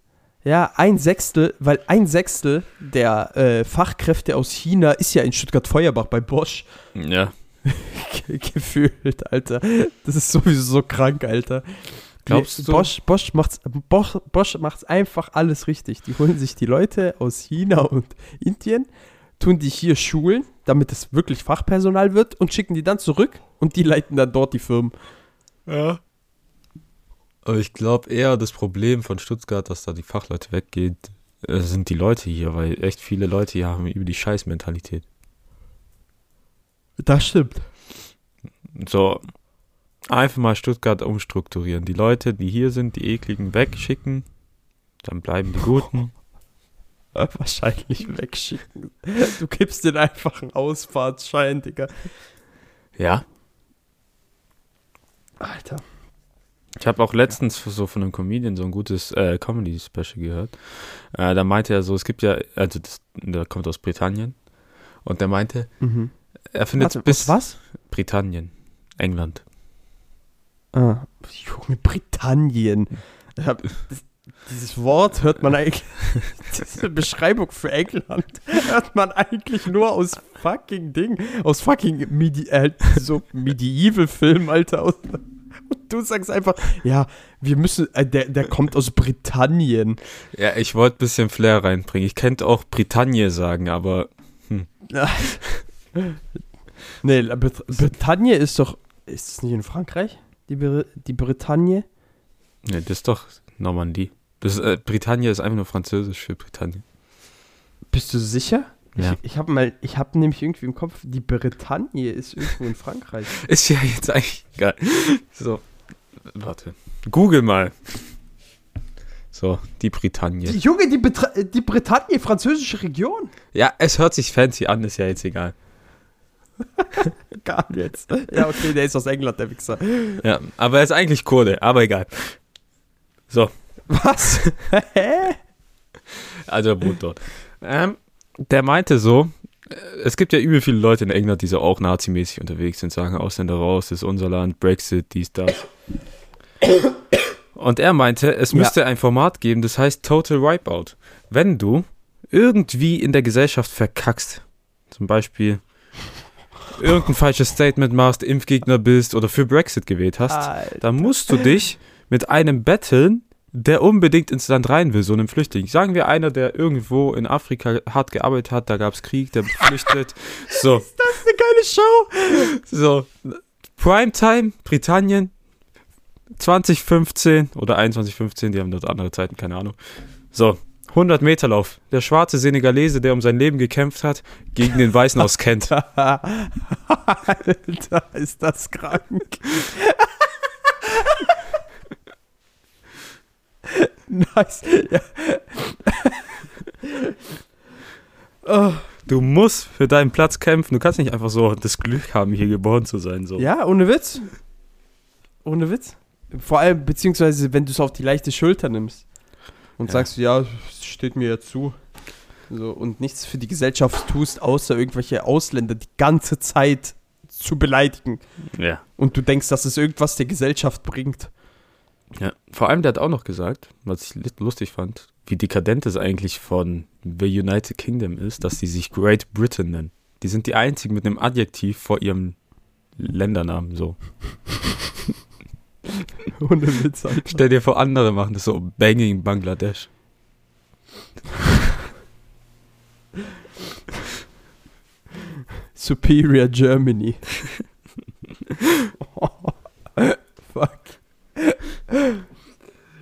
Speaker 4: Ja, ein Sechstel, weil ein Sechstel der äh, Fachkräfte aus China ist ja in Stuttgart-Feuerbach bei Bosch
Speaker 3: Ja.
Speaker 4: Ge- gefühlt, Alter. Das ist sowieso so krank, Alter.
Speaker 3: Glaubst du?
Speaker 4: Bosch, Bosch macht's, Bosch, Bosch macht's einfach alles richtig. Die holen sich die Leute aus China und Indien, tun die hier schulen, damit es wirklich Fachpersonal wird und schicken die dann zurück und die leiten dann dort die Firmen.
Speaker 3: Ja. Aber ich glaube eher das Problem von Stuttgart, dass da die Fachleute weggehen, äh, sind die Leute hier, weil echt viele Leute hier haben über die Scheißmentalität.
Speaker 4: Das stimmt.
Speaker 3: So, einfach mal Stuttgart umstrukturieren. Die Leute, die hier sind, die ekligen wegschicken, dann bleiben die Guten.
Speaker 4: Wahrscheinlich wegschicken. Du gibst den einfach einen Ausfahrtsschein, Digga.
Speaker 3: Ja.
Speaker 4: Alter.
Speaker 3: Ich habe auch letztens so von einem Comedian so ein gutes äh, Comedy-Special gehört. Äh, da meinte er so, es gibt ja, also das, der kommt aus Britannien und der meinte,
Speaker 4: Mhm.
Speaker 3: Er findet
Speaker 4: Warte,
Speaker 3: bis
Speaker 4: was?
Speaker 3: Britannien, England.
Speaker 4: Ah, Junge, Britannien. Ja, das, dieses Wort hört man eigentlich, diese Beschreibung für England hört man eigentlich nur aus fucking Ding, aus fucking Medi äh, so Medieval-Film, Alter. Aus, und du sagst einfach, ja, wir müssen, äh, der, der kommt aus Britannien.
Speaker 3: Ja, ich wollte ein bisschen Flair reinbringen. Ich könnte auch Britannie sagen, aber
Speaker 4: nee, Brit Bretagne ist doch, ist es nicht in Frankreich? Die, Br die Bretagne?
Speaker 3: ne, das ist doch Normandie. Das, äh, Britannie ist einfach nur französisch für Britannien.
Speaker 4: Bist du sicher?
Speaker 3: Ja.
Speaker 4: Ich, ich habe mal, ich habe nämlich irgendwie im Kopf, die Bretagne ist irgendwo in Frankreich.
Speaker 3: Ist ja jetzt eigentlich egal. So, warte. Google mal. So, die Britannie.
Speaker 4: Junge, die, Betra die Bretagne, französische Region.
Speaker 3: Ja, es hört sich fancy an, ist ja jetzt egal.
Speaker 4: Gar jetzt. Ja, okay, der ist aus England, der Wichser.
Speaker 3: Ja, aber er ist eigentlich Kurde, aber egal. So,
Speaker 4: Was? Hä?
Speaker 3: also er wohnt dort. Ähm, der meinte so, äh, es gibt ja übel viele Leute in England, die so auch nazimäßig unterwegs sind, sagen Ausländer raus, das ist unser Land, Brexit, dies, das. Und er meinte, es
Speaker 4: Ja.
Speaker 3: müsste ein Format geben, das heißt Total Wipeout. Wenn du irgendwie in der Gesellschaft verkackst, zum Beispiel irgendein falsches Statement machst, Impfgegner bist oder für Brexit gewählt hast,
Speaker 4: Alter.
Speaker 3: dann musst du dich mit einem betteln, der unbedingt ins Land rein will, so einem Flüchtling. Sagen wir einer, der irgendwo in Afrika hart gearbeitet hat, da gab es Krieg, der flüchtet. So,
Speaker 4: Das ist eine geile Show.
Speaker 3: so. Primetime, Britannien, 2015 oder 2115, die haben dort andere Zeiten, keine Ahnung. So, 100 Meter Lauf. Der schwarze Senegalese, der um sein Leben gekämpft hat, gegen den Weißen aus Kent.
Speaker 4: Alter, ist das krank. nice. Oh,
Speaker 3: Du musst für deinen Platz kämpfen. Du kannst nicht einfach so das Glück haben, hier geboren zu sein. So.
Speaker 4: ja, ohne Witz. Ohne Witz. Vor allem, beziehungsweise, wenn du es auf die leichte Schulter nimmst und
Speaker 3: Ja.
Speaker 4: sagst, ja, es steht mir ja zu. So, und nichts für die Gesellschaft tust, außer irgendwelche Ausländer die ganze Zeit zu beleidigen.
Speaker 3: ja.
Speaker 4: Und du denkst, dass es irgendwas der Gesellschaft bringt.
Speaker 3: Ja, vor allem der hat auch noch gesagt, was ich lustig fand, wie dekadent es eigentlich von The United Kingdom ist, dass die sich Great Britain nennen. Die sind die einzigen mit einem Adjektiv vor ihrem Ländernamen so.
Speaker 4: Ohne Witz. Alter.
Speaker 3: Stell dir vor, andere machen das so Banging Bangladesch.
Speaker 4: Superior Germany. Fuck.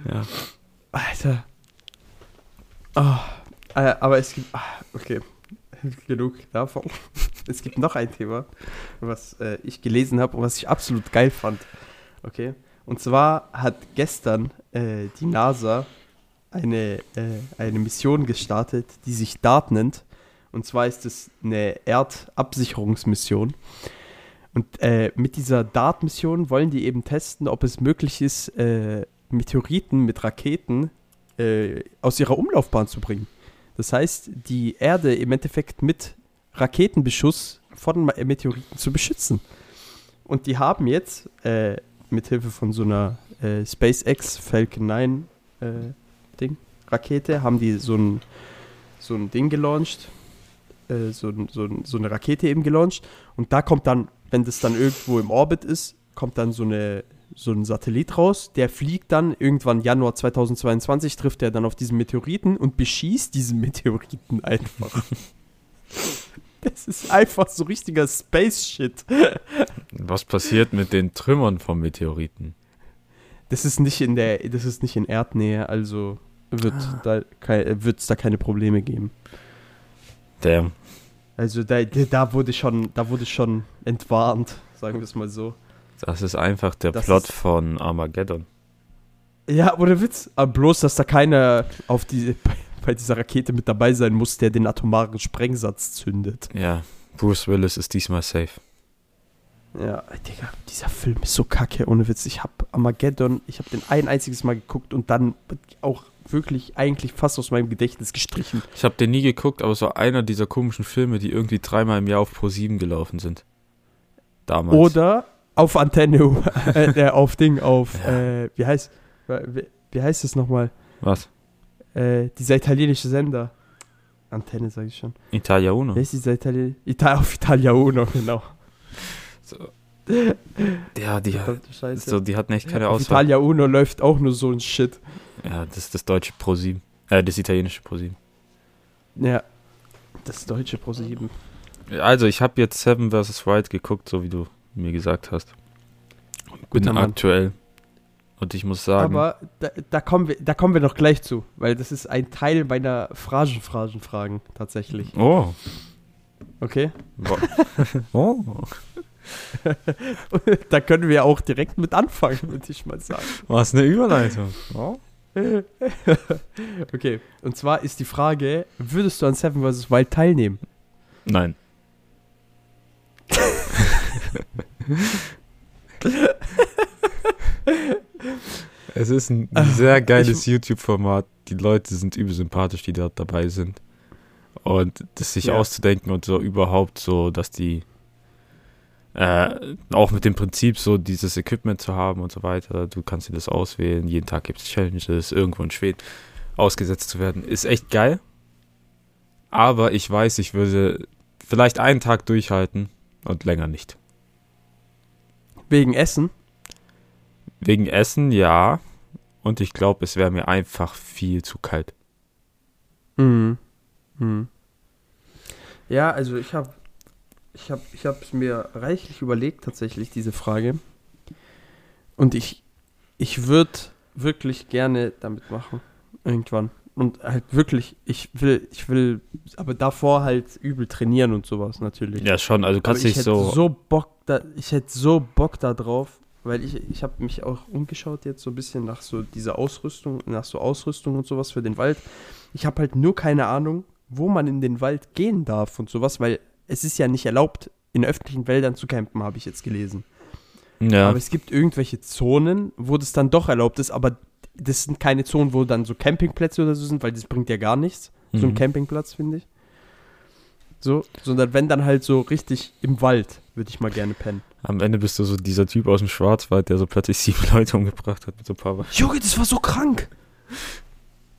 Speaker 3: Ja.
Speaker 4: Alter. Äh, aber es gibt. ah, okay. Genug davon. Es gibt noch ein Thema, was äh, ich gelesen habe und was ich absolut geil fand. Okay. Und zwar hat gestern äh, die NASA eine, äh, eine Mission gestartet, die sich DART nennt. Und zwar ist es eine Erdabsicherungsmission. Und äh, mit dieser DART-Mission wollen die eben testen, ob es möglich ist, äh, Meteoriten mit Raketen äh, aus ihrer Umlaufbahn zu bringen. Das heißt, die Erde im Endeffekt mit Raketenbeschuss von Meteoriten zu beschützen. Und die haben jetzt äh, mit Hilfe von so einer äh, SpaceX Falcon 9 äh, Ding, Rakete, haben die so ein, so ein Ding gelauncht, äh, so, so, so eine Rakete eben gelauncht. Und da kommt dann, wenn das dann irgendwo im Orbit ist, kommt dann so, eine, so ein Satellit raus, der fliegt dann irgendwann Januar 2022, trifft er dann auf diesen Meteoriten und beschießt diesen Meteoriten einfach. Das ist einfach so richtiger Space-Shit.
Speaker 3: Was passiert mit den Trümmern vom Meteoriten?
Speaker 4: Das ist nicht in der, das ist nicht in Erdnähe, also wird da wird es da keine Probleme geben.
Speaker 3: Damn.
Speaker 4: Also da, da wurde schon, da wurde schon entwarnt, sagen wir es mal so.
Speaker 3: Das ist einfach der
Speaker 4: Das
Speaker 3: Plot von Armageddon.
Speaker 4: Ja, ohne Witz. Aber bloß, dass da keiner auf die, bei dieser Rakete mit dabei sein muss, der den atomaren Sprengsatz zündet.
Speaker 3: Ja, Bruce Willis ist diesmal safe.
Speaker 4: Ja, Digga, dieser Film ist so kacke, ohne Witz. Ich hab Armageddon, ich hab den ein einziges Mal geguckt und dann auch wirklich eigentlich fast aus meinem Gedächtnis gestrichen.
Speaker 3: Ich habe den nie geguckt, aber es war einer dieser komischen Filme, die irgendwie dreimal im Jahr auf Pro 7 gelaufen sind. Damals.
Speaker 4: Oder auf Antenne, äh, auf Ding, auf,
Speaker 3: Ja.
Speaker 4: äh, wie heißt, wie, wie heißt es nochmal?
Speaker 3: Was?
Speaker 4: Äh, dieser italienische Sender. Antenne, sage ich schon.
Speaker 3: Italia Uno.
Speaker 4: Wer ist dieser Italien? Ita auf Italia Uno, genau.
Speaker 3: So. Ja, die, so, die hatten echt keine Auswahl.
Speaker 4: Italia Uno läuft auch nur so ein Shit.
Speaker 3: Ja, das ist das deutsche Pro 7. Äh, das italienische Pro 7.
Speaker 4: Ja. Das deutsche Pro 7.
Speaker 3: Also, ich habe jetzt Seven vs. Wild geguckt, so wie du mir gesagt hast. Bin
Speaker 4: Guter Mann.
Speaker 3: aktuell. Und ich muss sagen,
Speaker 4: Aber da, da, kommen wir, da kommen wir noch gleich zu, weil das ist ein Teil meiner Phrasen-Phrasen-Fragen tatsächlich.
Speaker 3: oh.
Speaker 4: Okay?
Speaker 3: Wa- oh.
Speaker 4: da können wir auch direkt mit anfangen, würde ich mal sagen.
Speaker 3: Was eine Überleitung. Oh.
Speaker 4: okay, und zwar ist die Frage, würdest du an Seven vs. Wild teilnehmen?
Speaker 3: Nein. es ist ein sehr geiles YouTube-Format. Die Leute sind übel sympathisch, die dort dabei sind. Und das sich
Speaker 4: Ja.
Speaker 3: auszudenken und so überhaupt so, dass die äh, auch mit dem Prinzip so dieses Equipment zu haben und so weiter. Du kannst dir das auswählen. Jeden Tag gibt es Challenges, irgendwo in Schweden ausgesetzt zu werden. Ist echt geil. Aber ich weiß, ich würde vielleicht einen Tag durchhalten und länger nicht.
Speaker 4: Wegen Essen?
Speaker 3: Wegen Essen, ja. Und ich glaube, es wäre mir einfach viel zu kalt.
Speaker 4: Mhm. Mhm. Ja, also ich habe ich habe ich es mir reichlich überlegt tatsächlich diese Frage und ich ich würde wirklich gerne damit machen irgendwann und halt wirklich ich will ich will aber davor halt übel trainieren und sowas natürlich.
Speaker 3: Ja, schon. Also du kannst dich
Speaker 4: hätte
Speaker 3: so.
Speaker 4: so Bock da ich hätte so Bock da drauf, weil ich ich habe mich auch umgeschaut jetzt so ein bisschen nach so dieser Ausrüstung, nach so Ausrüstung und sowas für den Wald. Ich habe halt nur keine Ahnung, wo man in den Wald gehen darf und sowas, weil es ist ja nicht erlaubt, in öffentlichen Wäldern zu campen, habe ich jetzt gelesen.
Speaker 3: Ja,
Speaker 4: Aber es gibt irgendwelche Zonen, wo das dann doch erlaubt ist, aber das sind keine Zonen, wo dann so Campingplätze oder so sind, weil das bringt ja gar nichts. So ein
Speaker 3: Mhm.
Speaker 4: Campingplatz, finde ich. So, sondern wenn dann halt so richtig im Wald, würde ich mal gerne pennen.
Speaker 3: am Ende bist du so dieser Typ aus dem Schwarzwald, der so plötzlich sieben Leute umgebracht hat mit so ein paar.
Speaker 4: Junge, das war so krank.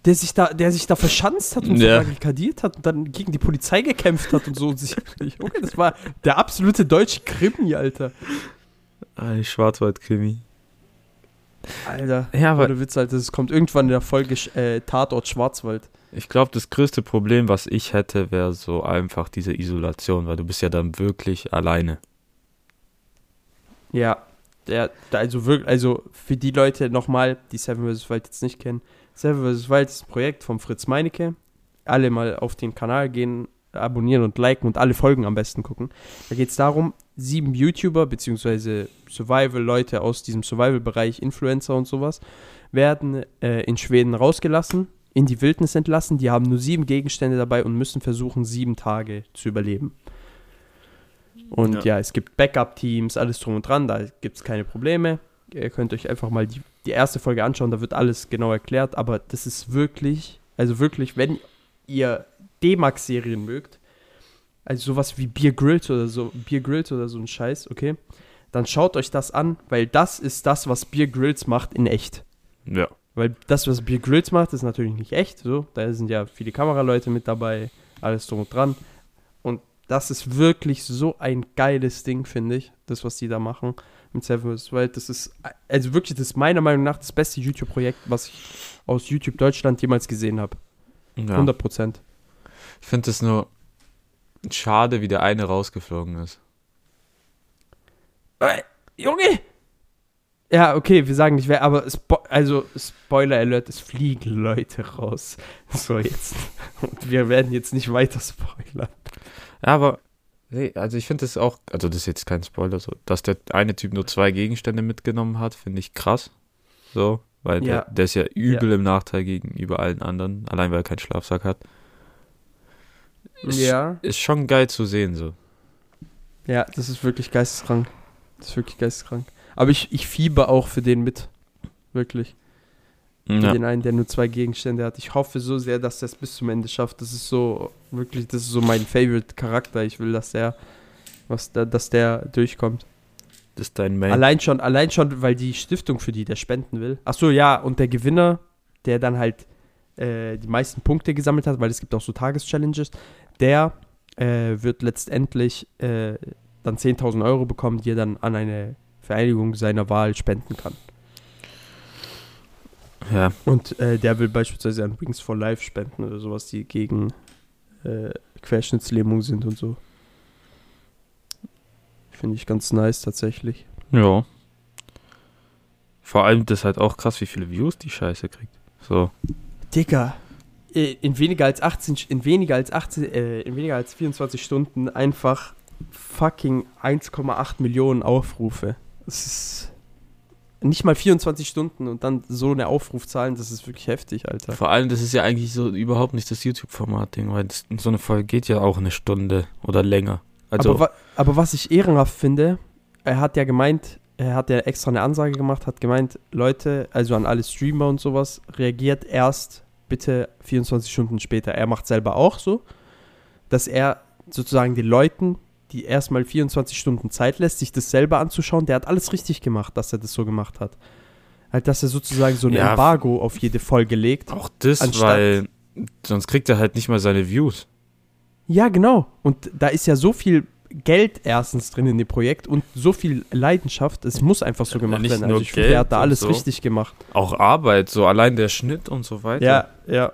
Speaker 4: Der sich da, der sich da verschanzt hat und
Speaker 3: Ja.
Speaker 4: barrikadiert hat und dann gegen die Polizei gekämpft hat und so. Und sich, Junge, das war der absolute deutsche Krimi, Alter.
Speaker 3: Ein Schwarzwaldkrimi.
Speaker 4: Alter.
Speaker 3: Ja, aber
Speaker 4: Ohne Witz, Alter. Das kommt irgendwann in der Folge äh, Tatort Schwarzwald.
Speaker 3: ich glaube, das größte Problem, was ich hätte, wäre so einfach diese Isolation, weil du bist ja dann wirklich alleine.
Speaker 4: Ja. Der also wirklich, also für die Leute nochmal, die Seven vs. Wild jetzt nicht kennen. Seven vs. Wild ist ein Projekt von Fritz Meinecke. Alle mal auf den Kanal gehen, abonnieren und liken und alle Folgen am besten gucken. Da geht es darum, sieben YouTuber bzw. Survival-Leute aus diesem Survival-Bereich, Influencer und sowas, werden äh, in Schweden rausgelassen, in die Wildnis entlassen. Die haben nur sieben Gegenstände dabei und müssen versuchen, sieben Tage zu überleben. Und ja,
Speaker 3: Ja.
Speaker 4: es gibt Backup-Teams, alles drum und dran, da gibt es keine Probleme. Ihr könnt euch einfach mal die, die erste Folge anschauen, da wird alles genau erklärt, aber das ist wirklich, also wirklich, wenn ihr D-Max-Serien mögt, also sowas wie Beer Grylls oder so, Beer Grylls oder so ein Scheiß, okay, dann schaut euch das an, weil das ist das, was Beer Grills macht in echt.
Speaker 3: Ja.
Speaker 4: Weil das, was Beer Grills macht, ist natürlich nicht echt. So, da sind ja viele Kameraleute mit dabei, alles drum und dran. Und das ist wirklich so ein geiles Ding, finde ich. Das, was die da machen mit Seven vs. Wild. Das ist, also wirklich, das ist meiner Meinung nach das beste YouTube-Projekt, was ich aus YouTube Deutschland jemals gesehen habe.
Speaker 3: ja.
Speaker 4: 100 Prozent.
Speaker 3: Ich finde es nur schade, wie der eine rausgeflogen ist.
Speaker 4: Äh, Junge! Ja, okay, wir sagen nicht wer, aber Spo also Spoiler Alert, es fliegen Leute raus. So jetzt. Und wir werden jetzt nicht weiter spoilern.
Speaker 3: Ja, aber nee, also ich finde es auch, also das ist jetzt kein Spoiler, so, dass der eine Typ nur zwei Gegenstände mitgenommen hat, finde ich krass. So, weil
Speaker 4: Ja.
Speaker 3: der, der ist ja übel im Nachteil gegenüber allen anderen, allein weil er keinen Schlafsack hat. Ist,
Speaker 4: Ja.
Speaker 3: Ist schon geil zu sehen, so.
Speaker 4: Ja, das ist wirklich geisteskrank. Das ist wirklich geisteskrank. Aber ich, ich fieber auch für den mit. Wirklich.
Speaker 3: Ja.
Speaker 4: den einen, der nur zwei Gegenstände hat. Ich hoffe so sehr, dass er es bis zum Ende schafft. Das ist so, wirklich, das ist so mein Favorite-Charakter. Ich will, dass der, was da, dass der durchkommt.
Speaker 3: Das ist dein Main.
Speaker 4: Allein schon, allein schon, weil die Stiftung, für die der spenden will. Ach so, ja, und der Gewinner, der dann halt äh, die meisten Punkte gesammelt hat, weil es gibt auch so Tageschallenges, der äh, wird letztendlich äh, dann 10.000 Euro bekommen, die er dann an eine Vereinigung seiner Wahl spenden kann.
Speaker 3: Ja,
Speaker 4: Und äh, der will beispielsweise an Wings for Life spenden oder sowas, die gegen äh, Querschnittslähmung sind und so. Finde ich ganz nice tatsächlich.
Speaker 3: ja. Vor allem, das ist halt auch krass, wie viele Views die Scheiße kriegt. So.
Speaker 4: Digga, äh, in weniger als 18, Sch- in weniger als 18, äh, in weniger als 24 Stunden einfach fucking 1,8 Millionen Aufrufe. Das ist nicht mal 24 Stunden und dann so eine Aufrufzahlen, das ist wirklich heftig, Alter.
Speaker 3: Vor allem, das ist ja eigentlich so überhaupt nicht das YouTube-Format-Ding, weil das, so eine Folge geht ja auch eine Stunde oder länger. Also,
Speaker 4: aber, wa aber was ich ehrenhaft finde, er hat ja gemeint, er hat ja extra eine Ansage gemacht, hat gemeint, Leute, also an alle Streamer und sowas, reagiert erst bitte 24 Stunden später. Er macht selber auch so, dass er sozusagen den Leuten, die erstmal 24 Stunden Zeit lässt, sich das selber anzuschauen, der hat alles richtig gemacht, dass er das so gemacht hat. Halt, dass er sozusagen so ein
Speaker 3: Ja,
Speaker 4: Embargo auf jede Folge legt.
Speaker 3: auch das, weil sonst kriegt er halt nicht mal seine Views.
Speaker 4: Ja, genau. Und da ist ja so viel Geld erstens drin in dem Projekt und so viel Leidenschaft. Es muss einfach so
Speaker 3: Ja,
Speaker 4: gemacht
Speaker 3: nicht
Speaker 4: werden. Also
Speaker 3: nur
Speaker 4: ich finde, er hat da alles
Speaker 3: so.
Speaker 4: richtig gemacht.
Speaker 3: Auch Arbeit, so allein der Schnitt und so weiter.
Speaker 4: Ja, ja.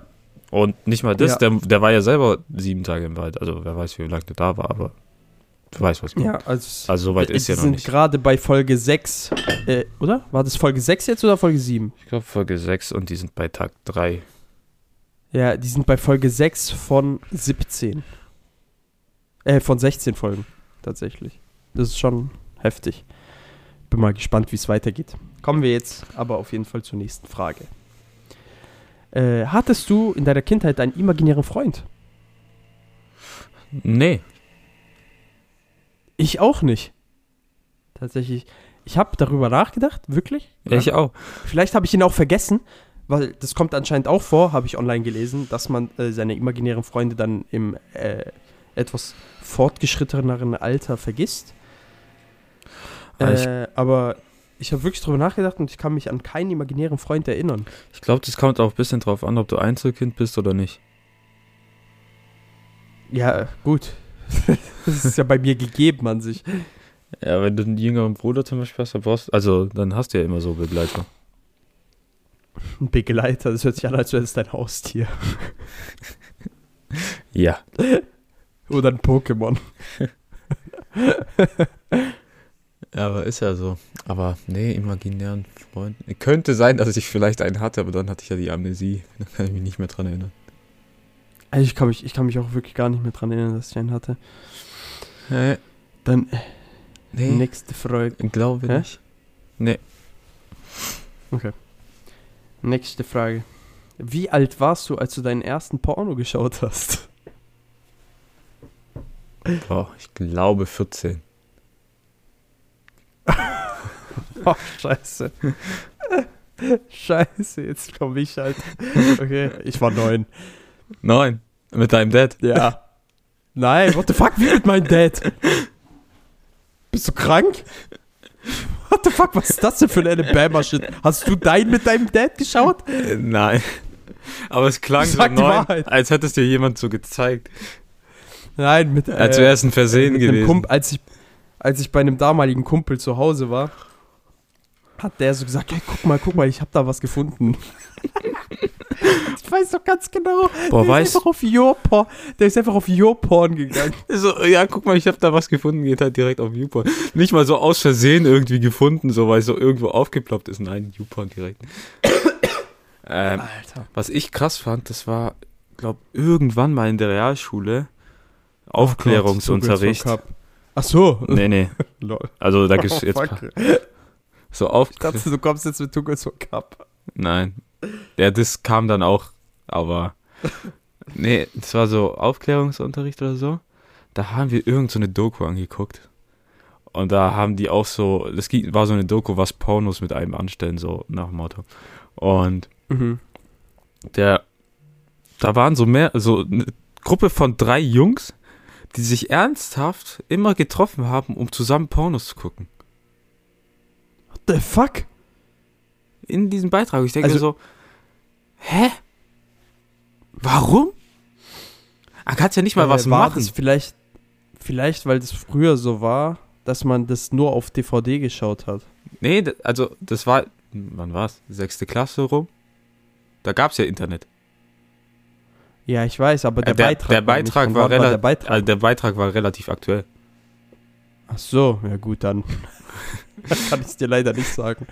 Speaker 3: Und nicht mal das,
Speaker 4: Ja.
Speaker 3: der, der war ja selber sieben Tage im Wald. Also wer weiß, wie lange der da war, aber du weißt, was meine.
Speaker 4: Ja, also,
Speaker 3: Also so weit ist
Speaker 4: wir
Speaker 3: ja noch
Speaker 4: sind
Speaker 3: nicht.
Speaker 4: gerade bei Folge 6, äh, oder? War das Folge 6 jetzt oder Folge 7?
Speaker 3: Ich glaube Folge 6 und die sind bei Tag 3.
Speaker 4: Ja, die sind bei Folge 6 von 17. Äh, von 16 Folgen, tatsächlich. Das ist schon heftig. Bin mal gespannt, wie es weitergeht. Kommen wir jetzt aber auf jeden Fall zur nächsten Frage. Äh, hattest du in deiner Kindheit einen imaginären Freund?
Speaker 3: Nee.
Speaker 4: Ich auch nicht. Tatsächlich. Ich habe darüber nachgedacht, wirklich.
Speaker 3: Ja, ich auch.
Speaker 4: Vielleicht habe ich ihn auch vergessen, weil das kommt anscheinend auch vor, habe ich online gelesen, dass man äh, seine imaginären Freunde dann im äh, etwas fortgeschritteneren Alter vergisst.
Speaker 3: Aber ich-
Speaker 4: Äh, aber ich habe wirklich drüber nachgedacht und ich kann mich an keinen imaginären Freund erinnern.
Speaker 3: Ich glaube, das kommt auch ein bisschen drauf an, ob du Einzelkind bist oder nicht.
Speaker 4: Ja, gut. das ist ja bei mir gegeben an sich.
Speaker 3: Ja, wenn du einen jüngeren Bruder zum Beispiel hast, dann brauchst also dann hast du ja immer so Begleiter.
Speaker 4: Ein Begleiter, das hört sich an, als wäre es dein Haustier.
Speaker 3: Ja.
Speaker 4: Oder ein Pokémon.
Speaker 3: Ja, aber ist ja so. Aber nee, imaginären Freund. Könnte sein, dass ich vielleicht einen hatte, aber dann hatte ich ja die Amnesie. Da kann ich mich nicht mehr dran erinnern.
Speaker 4: Also ich kann, mich, ich kann mich auch wirklich gar nicht mehr dran erinnern, dass ich einen hatte.
Speaker 3: Äh,
Speaker 4: Dann
Speaker 3: nee,
Speaker 4: nächste Frage.
Speaker 3: glaube
Speaker 4: Hä?
Speaker 3: nicht. Nee.
Speaker 4: Nächste Frage. Wie alt warst du, als du deinen ersten Porno geschaut hast?
Speaker 3: Boah, ich glaube 14.
Speaker 4: Oh, scheiße. scheiße, jetzt komme ich halt. Okay, ich war neun.
Speaker 3: Nein. Mit deinem Dad.
Speaker 4: Ja. Nein, what the fuck, wie mit meinem Dad? Bist du krank? What the fuck, was ist das denn für ein Alabama-Shit? Hast du dein mit deinem Dad geschaut?
Speaker 3: Äh, Nein. Aber es klang so neu, als hätte es dir jemand so gezeigt.
Speaker 4: Nein, mit,
Speaker 3: Als
Speaker 4: äh,
Speaker 3: wäre es ein Versehen gewesen.
Speaker 4: Kump als, ich, als ich bei einem damaligen Kumpel zu Hause war, hat der so gesagt, hey, guck mal, guck mal, ich hab da was gefunden. Weiß doch ganz genau.
Speaker 3: Boah,
Speaker 4: der
Speaker 3: weißt
Speaker 4: ist einfach auf YouPorn, der ist einfach auf YouPorn gegangen.
Speaker 3: So, ja, guck mal, ich habe da was gefunden, geht halt direkt auf YouPorn. Nicht mal so aus Versehen irgendwie gefunden, so weil es so irgendwo aufgeploppt ist. Nein, YouPorn direkt. ähm,
Speaker 4: Alter.
Speaker 3: was ich krass fand, das war, glaub, irgendwann mal in der Realschule Aufklärungsunterricht.
Speaker 4: Ach so.
Speaker 3: nee, nee. Also da
Speaker 4: Oh,
Speaker 3: gibt's jetzt
Speaker 4: fuck.
Speaker 3: paar, so auf.
Speaker 4: Ich dachte, du kommst jetzt mit Tugos Cup.
Speaker 3: Nein. Ja, das kam dann auch, aber nee, das war so Aufklärungsunterricht oder so. Da haben wir irgend so eine Doku angeguckt. Und da haben die auch so, das war so eine Doku, was Pornos mit einem anstellen, so nach dem Motto. Und
Speaker 4: Mhm.
Speaker 3: der, da waren so mehr, so eine Gruppe von drei Jungs, die sich ernsthaft immer getroffen haben, um zusammen Pornos zu gucken.
Speaker 4: What the fuck?
Speaker 3: in diesem Beitrag. Ich denke
Speaker 4: Also-
Speaker 3: so, hä? Warum? Er kann ja nicht mal
Speaker 4: Äh,
Speaker 3: was
Speaker 4: war
Speaker 3: machen.
Speaker 4: Vielleicht, vielleicht, weil das früher so war, dass man das nur auf DVD geschaut hat.
Speaker 3: Nee, also das war, wann war's? Sechste Klasse rum? Da gab's ja Internet.
Speaker 4: Ja, ich weiß, aber der,
Speaker 3: Äh, der,
Speaker 4: Beitrag,
Speaker 3: der
Speaker 4: war.
Speaker 3: Beitrag
Speaker 4: Von
Speaker 3: war
Speaker 4: wann der Beitrag.
Speaker 3: also der Beitrag war relativ aktuell.
Speaker 4: Ach so, ja gut, dann kann ich es dir leider nicht sagen.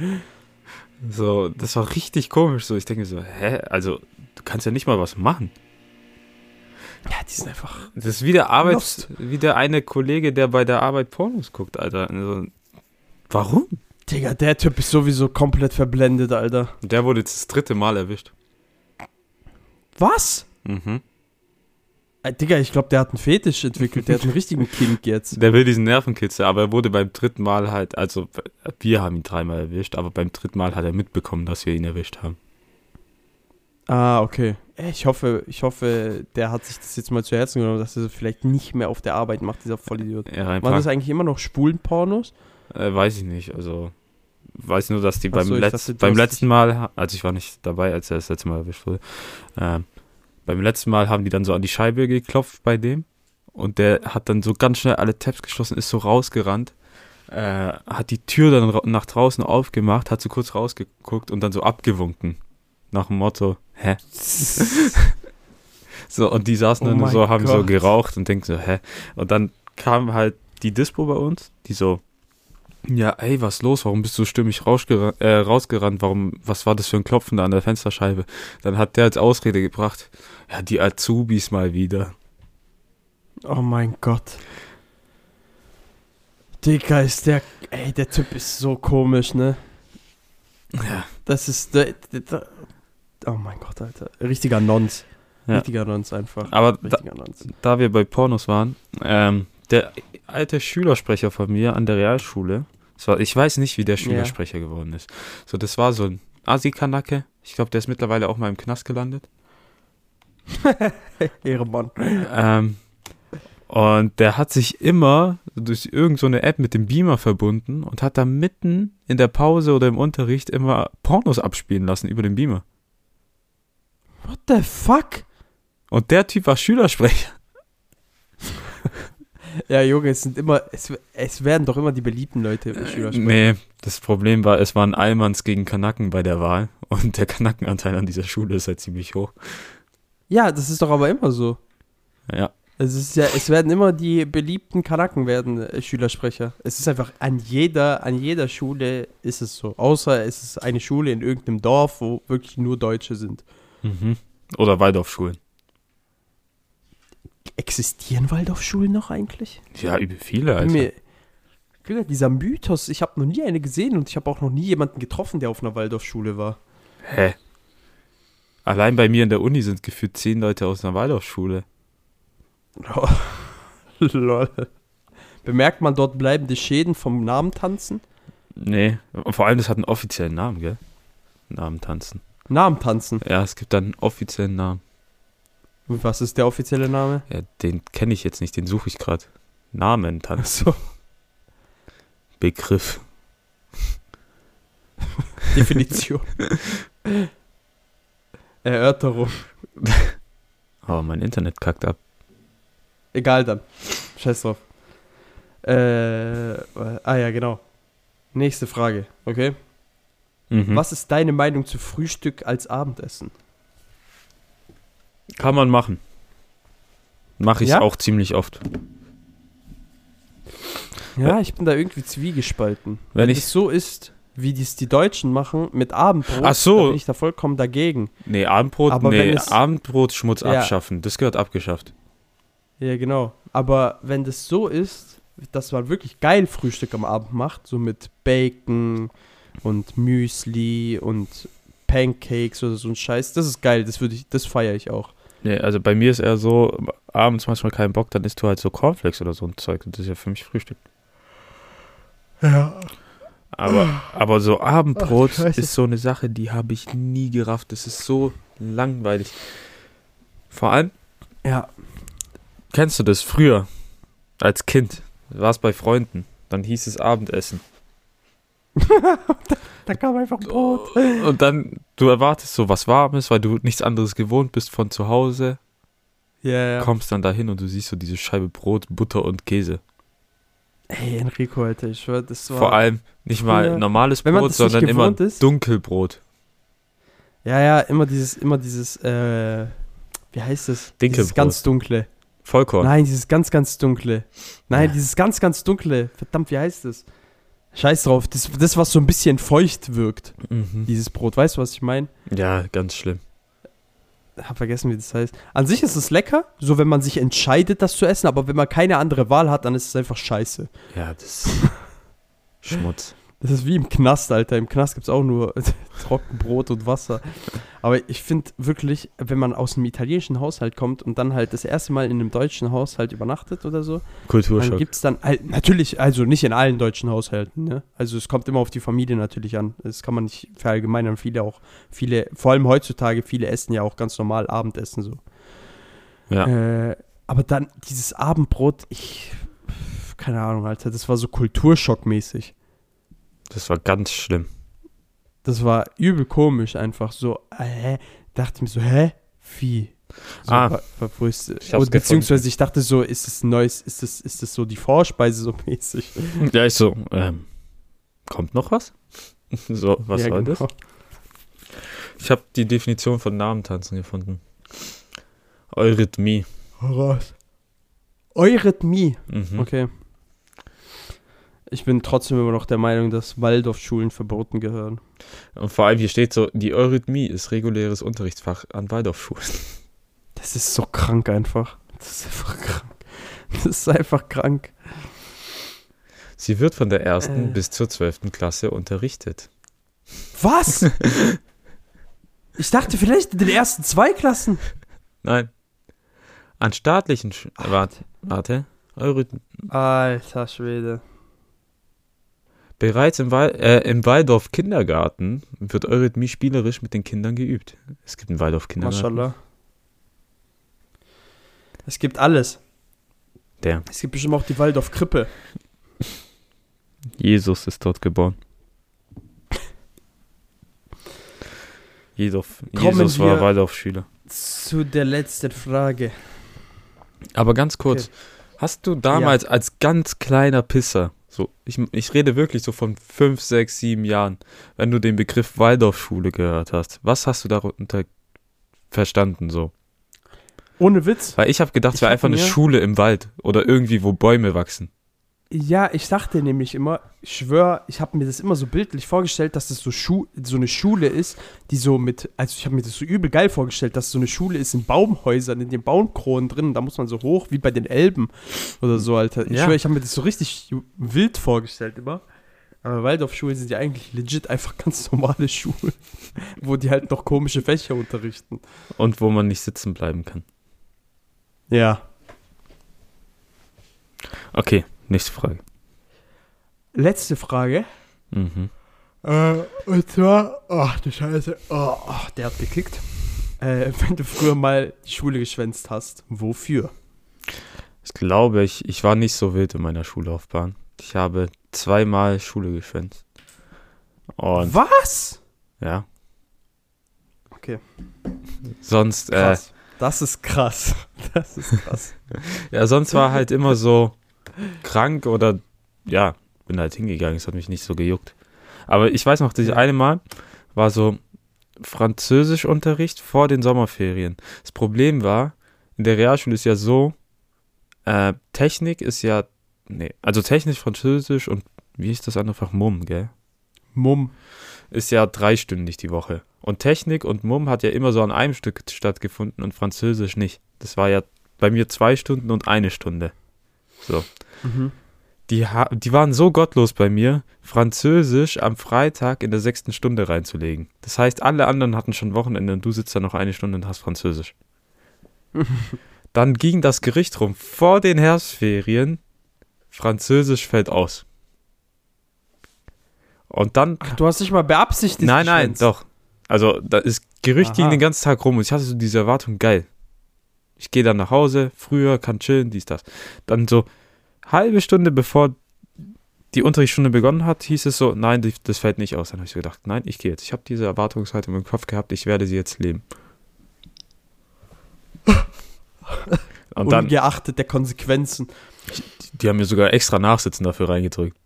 Speaker 3: So, das war richtig komisch. So, ich denke mir so, hä? Also, du kannst ja nicht mal was machen.
Speaker 4: Ja, die sind einfach.
Speaker 3: Das ist wie der Arbeits,
Speaker 4: Lost.
Speaker 3: wie der eine Kollege, der bei der Arbeit Pornos guckt, Alter. Also, warum?
Speaker 4: Digga, der Typ ist sowieso komplett verblendet, Alter.
Speaker 3: Der wurde jetzt das dritte Mal erwischt.
Speaker 4: Was?
Speaker 3: Mhm.
Speaker 4: Äh, Digga, ich glaube, der hat einen Fetisch entwickelt. Der hat einen richtigen Kink jetzt.
Speaker 3: Der will diesen Nervenkitzel, aber er wurde beim dritten Mal halt, also wir haben ihn dreimal erwischt, aber beim dritten Mal hat er mitbekommen, dass wir ihn erwischt haben.
Speaker 4: Ah, okay. Äh, Ich hoffe, ich hoffe, der hat sich das jetzt mal zu Herzen genommen, dass er das vielleicht nicht mehr auf der Arbeit macht, dieser Vollidiot.
Speaker 3: Rein
Speaker 4: Waren das eigentlich immer noch Spulenpornos?
Speaker 3: äh, weiß ich nicht, also weiß nur, dass die beim,
Speaker 4: so,
Speaker 3: Letz-,
Speaker 4: dachte,
Speaker 3: beim letzten Mal, also ich war nicht dabei, als er das letzte Mal erwischt wurde, ähm, beim letzten Mal haben die dann so an die Scheibe geklopft bei dem und der hat dann so ganz schnell alle Tabs geschlossen, ist so rausgerannt, äh, hat die Tür dann nach draußen aufgemacht, hat so kurz rausgeguckt und dann so abgewunken. Nach dem Motto, hä? So, und die saßen
Speaker 4: Oh
Speaker 3: dann so, haben so
Speaker 4: Gott.
Speaker 3: geraucht und denken so, hä? Und dann kam halt die Dispo bei uns, die so, ja, ey, was los? Warum bist du stimmig rausgerannt, äh, rausgerannt? Warum, was war das für ein Klopfen da an der Fensterscheibe? Dann hat der als Ausrede gebracht, ja, die Azubis mal wieder.
Speaker 4: Oh mein Gott. Digga, ist der. Ey, der Typ ist so komisch, ne?
Speaker 3: Ja.
Speaker 4: Das ist. Der, der, der, oh mein Gott, Alter. Richtiger Nons.
Speaker 3: Ja.
Speaker 4: Richtiger Nons einfach.
Speaker 3: Aber da,
Speaker 4: Nons.
Speaker 3: da wir bei Pornos waren, ähm, der alte Schülersprecher von mir an der Realschule, war, ich weiß nicht, wie der Schülersprecher geworden ist. So, das war so ein Asi-Kanacke. Ich glaube, der ist mittlerweile auch mal im Knast gelandet.
Speaker 4: Ehrenmann.
Speaker 3: Ähm, und der hat sich immer durch irgendeine so eine App mit dem Beamer verbunden und hat da mitten in der Pause oder im Unterricht immer Pornos abspielen lassen über den Beamer.
Speaker 4: What the fuck?
Speaker 3: Und der Typ war Schülersprecher.
Speaker 4: Ja, Junge, es sind immer. Es, es werden doch immer die beliebten Leute Schüler sprechen.
Speaker 3: Nee, das Problem war, es waren Allmanns gegen Kanaken bei der Wahl und der Kanackenanteil an dieser Schule ist halt ziemlich hoch.
Speaker 4: Ja, das ist doch aber immer so.
Speaker 3: Ja,
Speaker 4: Es ist ja, es werden immer die beliebten Kanaken werden äh, Schülersprecher. Es ist einfach an jeder, an jeder Schule ist es so. Außer es ist eine Schule in irgendeinem Dorf, wo wirklich nur Deutsche sind.
Speaker 3: Mhm. oder Waldorfschulen.
Speaker 4: Existieren Waldorfschulen noch eigentlich?
Speaker 3: Ja, übel viele, Alter.
Speaker 4: Mir, dieser Mythos, ich habe noch nie eine gesehen und ich habe auch noch nie jemanden getroffen, der auf einer Waldorfschule war.
Speaker 3: Hä? Allein bei mir in der Uni sind gefühlt zehn Leute aus einer Waldorfschule.
Speaker 4: Lol. Bemerkt man dort bleibende Schäden vom Namentanzen?
Speaker 3: Nee, vor allem das hat einen offiziellen Namen, gell? Namen tanzen.
Speaker 4: Namentanzen.
Speaker 3: Ja, es gibt dann einen offiziellen Namen.
Speaker 4: Und was ist der offizielle Name?
Speaker 3: Ja, den kenne ich jetzt nicht, den suche ich gerade. Namen tanzen.
Speaker 4: Achso.
Speaker 3: Begriff.
Speaker 4: Definition. Erörterung.
Speaker 3: Oh, mein Internet kackt ab.
Speaker 4: Egal dann. Scheiß drauf. Äh, ah ja, genau. Nächste Frage, okay?
Speaker 3: Mhm.
Speaker 4: Was ist deine Meinung zu Frühstück als Abendessen?
Speaker 3: Kann man machen. Mache ich
Speaker 4: Ja?
Speaker 3: auch ziemlich oft.
Speaker 4: Ja, ich bin da irgendwie zwiegespalten.
Speaker 3: Wenn
Speaker 4: Wenn
Speaker 3: ich-
Speaker 4: es so ist, wie dies die Deutschen machen, mit Abendbrot,
Speaker 3: Ach so.
Speaker 4: bin ich da vollkommen dagegen.
Speaker 3: Nee, Abendbrot,
Speaker 4: Aber
Speaker 3: nee,
Speaker 4: es-
Speaker 3: Abendbrotschmutz
Speaker 4: Ja.
Speaker 3: abschaffen. Das gehört abgeschafft.
Speaker 4: Ja, genau. Aber wenn das so ist, dass man wirklich geil Frühstück am Abend macht, so mit Bacon und Müsli und Pancakes oder so ein Scheiß, das ist geil, das würde ich, das feiere ich auch.
Speaker 3: Nee, also bei mir ist eher so, abends manchmal keinen Bock, dann isst du halt so Cornflakes oder so ein Zeug. Das ist ja für mich Frühstück.
Speaker 4: Ja.
Speaker 3: Aber, aber so Abendbrot
Speaker 4: Ach,
Speaker 3: ist so eine Sache, die habe ich nie gerafft. Das ist so langweilig. Vor allem,
Speaker 4: Ja.
Speaker 3: kennst du das früher als Kind? Du warst bei Freunden, dann hieß es Abendessen.
Speaker 4: Da kam einfach Brot.
Speaker 3: Und dann, du erwartest so was Warmes, weil du nichts anderes gewohnt bist von zu Hause.
Speaker 4: Ja, ja.
Speaker 3: Kommst dann dahin und du siehst so diese Scheibe Brot, Butter und Käse.
Speaker 4: Ey, Enrico, Alter, ich schwör, das war.
Speaker 3: Vor allem nicht mal
Speaker 4: früher-
Speaker 3: normales Brot, sondern immer
Speaker 4: ist.
Speaker 3: Dunkelbrot.
Speaker 4: Ja, ja, immer dieses, immer dieses, äh, wie heißt das? Dieses
Speaker 3: Dinkelbrot.
Speaker 4: ganz dunkle.
Speaker 3: Vollkorn.
Speaker 4: Nein, dieses ganz, ganz dunkle. Nein,
Speaker 3: Ja.
Speaker 4: dieses ganz, ganz dunkle. Verdammt, wie heißt das? Scheiß drauf. Das, das was so ein bisschen feucht wirkt,
Speaker 3: Mhm.
Speaker 4: dieses Brot. Weißt du, was ich meine?
Speaker 3: Ja, ganz schlimm.
Speaker 4: Hab vergessen, wie das heißt. An sich ist es lecker, so wenn man sich entscheidet, das zu essen, aber wenn man keine andere Wahl hat, dann ist es einfach scheiße.
Speaker 3: Ja, das Schmutz.
Speaker 4: Das ist wie im Knast, Alter. Im Knast gibt es auch nur Trockenbrot und Wasser. Aber ich finde wirklich, wenn man aus einem italienischen Haushalt kommt und dann halt das erste Mal in einem deutschen Haushalt übernachtet oder so, dann
Speaker 3: Kulturschock.
Speaker 4: gibt es dann halt, natürlich, also nicht in allen deutschen Haushalten, ne? Also es kommt immer auf die Familie natürlich an. Das kann man nicht verallgemeinern. Viele auch, viele, vor allem heutzutage, viele essen ja auch ganz normal Abendessen so.
Speaker 3: Ja.
Speaker 4: Äh, aber dann dieses Abendbrot, ich, keine Ahnung, Alter, das war so kulturschockmäßig.
Speaker 3: Das war ganz schlimm.
Speaker 4: Das war übel komisch einfach so. Äh, hä? dachte mir so, hä? Wie? So,
Speaker 3: Ah.
Speaker 4: ver- verbrüste.
Speaker 3: Ich hab's
Speaker 4: beziehungsweise ich dachte so, ist es neues, ist das, ist das so die Vorspeise so mäßig?
Speaker 3: Ja, ich so, ähm, kommt noch was? So, was
Speaker 4: ja,
Speaker 3: soll
Speaker 4: genau.
Speaker 3: das? Ich habe die Definition von Namentanzen gefunden. Eurythmie.
Speaker 4: Raus. Eurythmie.
Speaker 3: Mhm.
Speaker 4: Okay. Ich bin trotzdem immer noch der Meinung, dass Waldorfschulen verboten gehören.
Speaker 3: Und vor allem hier steht so, die Eurythmie ist reguläres Unterrichtsfach an Waldorfschulen.
Speaker 4: Das ist so krank einfach. Das ist einfach krank. Das ist einfach krank.
Speaker 3: Sie wird von der ersten
Speaker 4: Äh.
Speaker 3: bis zur zwölften Klasse unterrichtet.
Speaker 4: Was? ich dachte vielleicht in den ersten zwei Klassen.
Speaker 3: Nein. An staatlichen Sch warte, warte. Eurythmie.
Speaker 4: Alter Schwede.
Speaker 3: Bereits im, Wal äh, im Waldorf Kindergarten wird Eurythmie spielerisch mit den Kindern geübt. Es gibt einen Waldorf Kindergarten.
Speaker 4: Maschallah. Es gibt alles.
Speaker 3: Der
Speaker 4: Es gibt bestimmt auch die Waldorf-Krippe.
Speaker 3: Jesus ist dort geboren. Jesus,
Speaker 4: Kommen
Speaker 3: Jesus war Waldorfschüler.
Speaker 4: Zu der letzten Frage.
Speaker 3: Aber ganz kurz, hast du damals als ganz kleiner Pisser, so ich, ich rede wirklich so von 5, 6, 7 Jahren, wenn du den Begriff Waldorfschule gehört hast, was hast du darunter verstanden so?
Speaker 4: Ohne Witz.
Speaker 3: Weil ich habe gedacht, es wäre einfach eine Schule im Wald oder irgendwie, wo Bäume wachsen.
Speaker 4: Ja, ich dachte nämlich immer, ich schwör, ich habe mir das immer so bildlich vorgestellt, dass das so, Schu so eine Schule ist, die so mit, also ich habe mir das so übel geil vorgestellt, dass so eine Schule ist in Baumhäusern, in den Baumkronen drin, da muss man so hoch wie bei den Elben oder so, Alter. Ich
Speaker 3: Ja.
Speaker 4: schwör, ich habe mir das so richtig wild vorgestellt immer. Aber Waldorfschulen sind ja eigentlich legit einfach ganz normale Schulen, wo die halt noch komische Fächer unterrichten.
Speaker 3: Und wo man nicht sitzen bleiben kann.
Speaker 4: Ja.
Speaker 3: Okay, nächste Frage.
Speaker 4: Letzte Frage.
Speaker 3: Mhm.
Speaker 4: Äh, und zwar, ach du Scheiße, oh, oh, der hat geklickt. Äh, wenn du früher mal die Schule geschwänzt hast, wofür?
Speaker 3: Ich glaube, ich, ich war nicht so wild in meiner Schullaufbahn. Ich habe zweimal Schule geschwänzt. Und
Speaker 4: Was?
Speaker 3: ja.
Speaker 4: Okay.
Speaker 3: Sonst, äh,
Speaker 4: Krass. das ist krass. Das ist krass.
Speaker 3: ja, sonst war halt immer so krank oder ja, bin halt hingegangen, es hat mich nicht so gejuckt. Aber ich weiß noch, dieses eine Mal war so Französischunterricht vor den Sommerferien. Das Problem war, in der Realschule ist ja so, äh, Technik ist ja, nee, also Technisch, Französisch und wie ist das andere Fach? Mumm, gell?
Speaker 4: Mumm.
Speaker 3: Ist ja dreistündig die Woche. Und Technik und Mumm hat ja immer so an einem Stück stattgefunden und Französisch nicht. Das war ja bei mir zwei Stunden und eine Stunde. So.
Speaker 4: Mhm.
Speaker 3: Die, die waren so gottlos bei mir, Französisch am Freitag in der sechsten Stunde reinzulegen. Das heißt, alle anderen hatten schon Wochenende und du sitzt da noch eine Stunde und hast Französisch. Dann ging das Gericht rum. Vor den Herbstferien, Französisch fällt aus. Und dann.
Speaker 4: Ach, du hast dich mal beabsichtigt.
Speaker 3: nein, nein, doch. Also, das Gerücht ging
Speaker 4: Aha.
Speaker 3: den ganzen Tag rum und ich hatte so diese Erwartung, geil. Ich gehe dann nach Hause, früher, kann chillen, dies, das. Dann so halbe Stunde bevor die Unterrichtsstunde begonnen hat, hieß es so, nein, das fällt nicht aus. Dann habe ich so gedacht, nein, ich gehe jetzt. Ich habe diese Erwartungshaltung im Kopf gehabt, ich werde sie jetzt leben. Und dann,
Speaker 4: Ungeachtet der Konsequenzen.
Speaker 3: die haben mir sogar extra Nachsitzen dafür reingedrückt.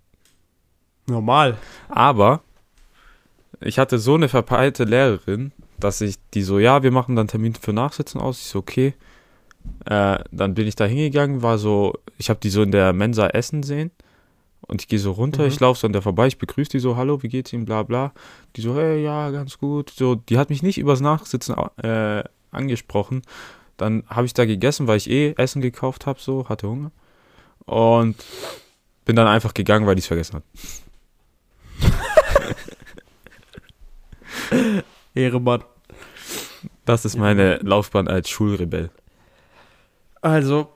Speaker 4: Normal.
Speaker 3: Aber ich hatte so eine verpeilte Lehrerin, dass ich die so, ja, wir machen dann Termin für Nachsitzen aus. Ich so, okay. Äh, dann bin ich da hingegangen, war so, ich habe die so in der Mensa essen sehen. Und ich gehe so runter,
Speaker 4: Mhm.
Speaker 3: ich laufe so an der vorbei, ich begrüße die so, hallo, wie geht's Ihnen, bla bla. Die so, hey, ja, ganz gut. So, die hat mich nicht übers Nachsitzen äh, angesprochen. Dann habe ich da gegessen, weil ich eh Essen gekauft habe, so, hatte Hunger. Und bin dann einfach gegangen, weil die es vergessen hat.
Speaker 4: Ehremann.
Speaker 3: Das ist meine Laufbahn als Schulrebell.
Speaker 4: Also,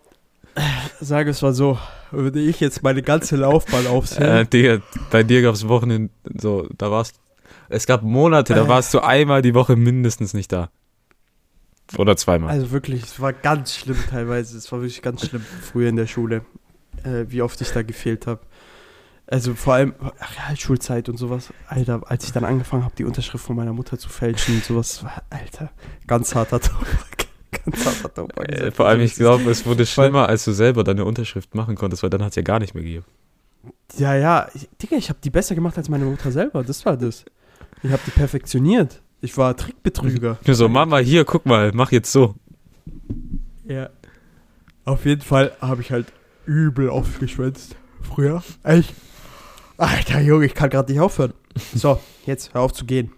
Speaker 4: sage es mal so, würde ich jetzt meine ganze Laufbahn
Speaker 3: Äh,
Speaker 4: aufzählen.
Speaker 3: Digga, bei dir gab es Wochen, so, da warst es gab Monate, da
Speaker 4: Äh.
Speaker 3: warst du einmal die Woche mindestens nicht da. Oder zweimal.
Speaker 4: Also wirklich, es war ganz schlimm teilweise. Es war wirklich ganz schlimm früher in der Schule, äh, wie oft ich da gefehlt habe. Also vor allem ach, Realschulzeit und sowas. Alter, als ich dann angefangen habe, die Unterschrift von meiner Mutter zu fälschen und sowas, war, Alter, ganz harter Tobak.
Speaker 3: Äh, vor allem, ich glaube, es wurde schlimmer, als du selber deine Unterschrift machen konntest, weil dann hat es ja gar nicht mehr gegeben.
Speaker 4: Ja, ja, ich, Digga, ich habe die besser gemacht als meine Mutter selber. Das war das. Ich habe die perfektioniert. Ich war Trickbetrüger.
Speaker 3: So, Mama, hier, guck mal, mach jetzt so.
Speaker 4: Ja. Auf jeden Fall habe ich halt übel aufgeschwänzt. Früher. Echt. Alter Junge, ich kann gerade nicht aufhören. So, jetzt hör auf zu gehen.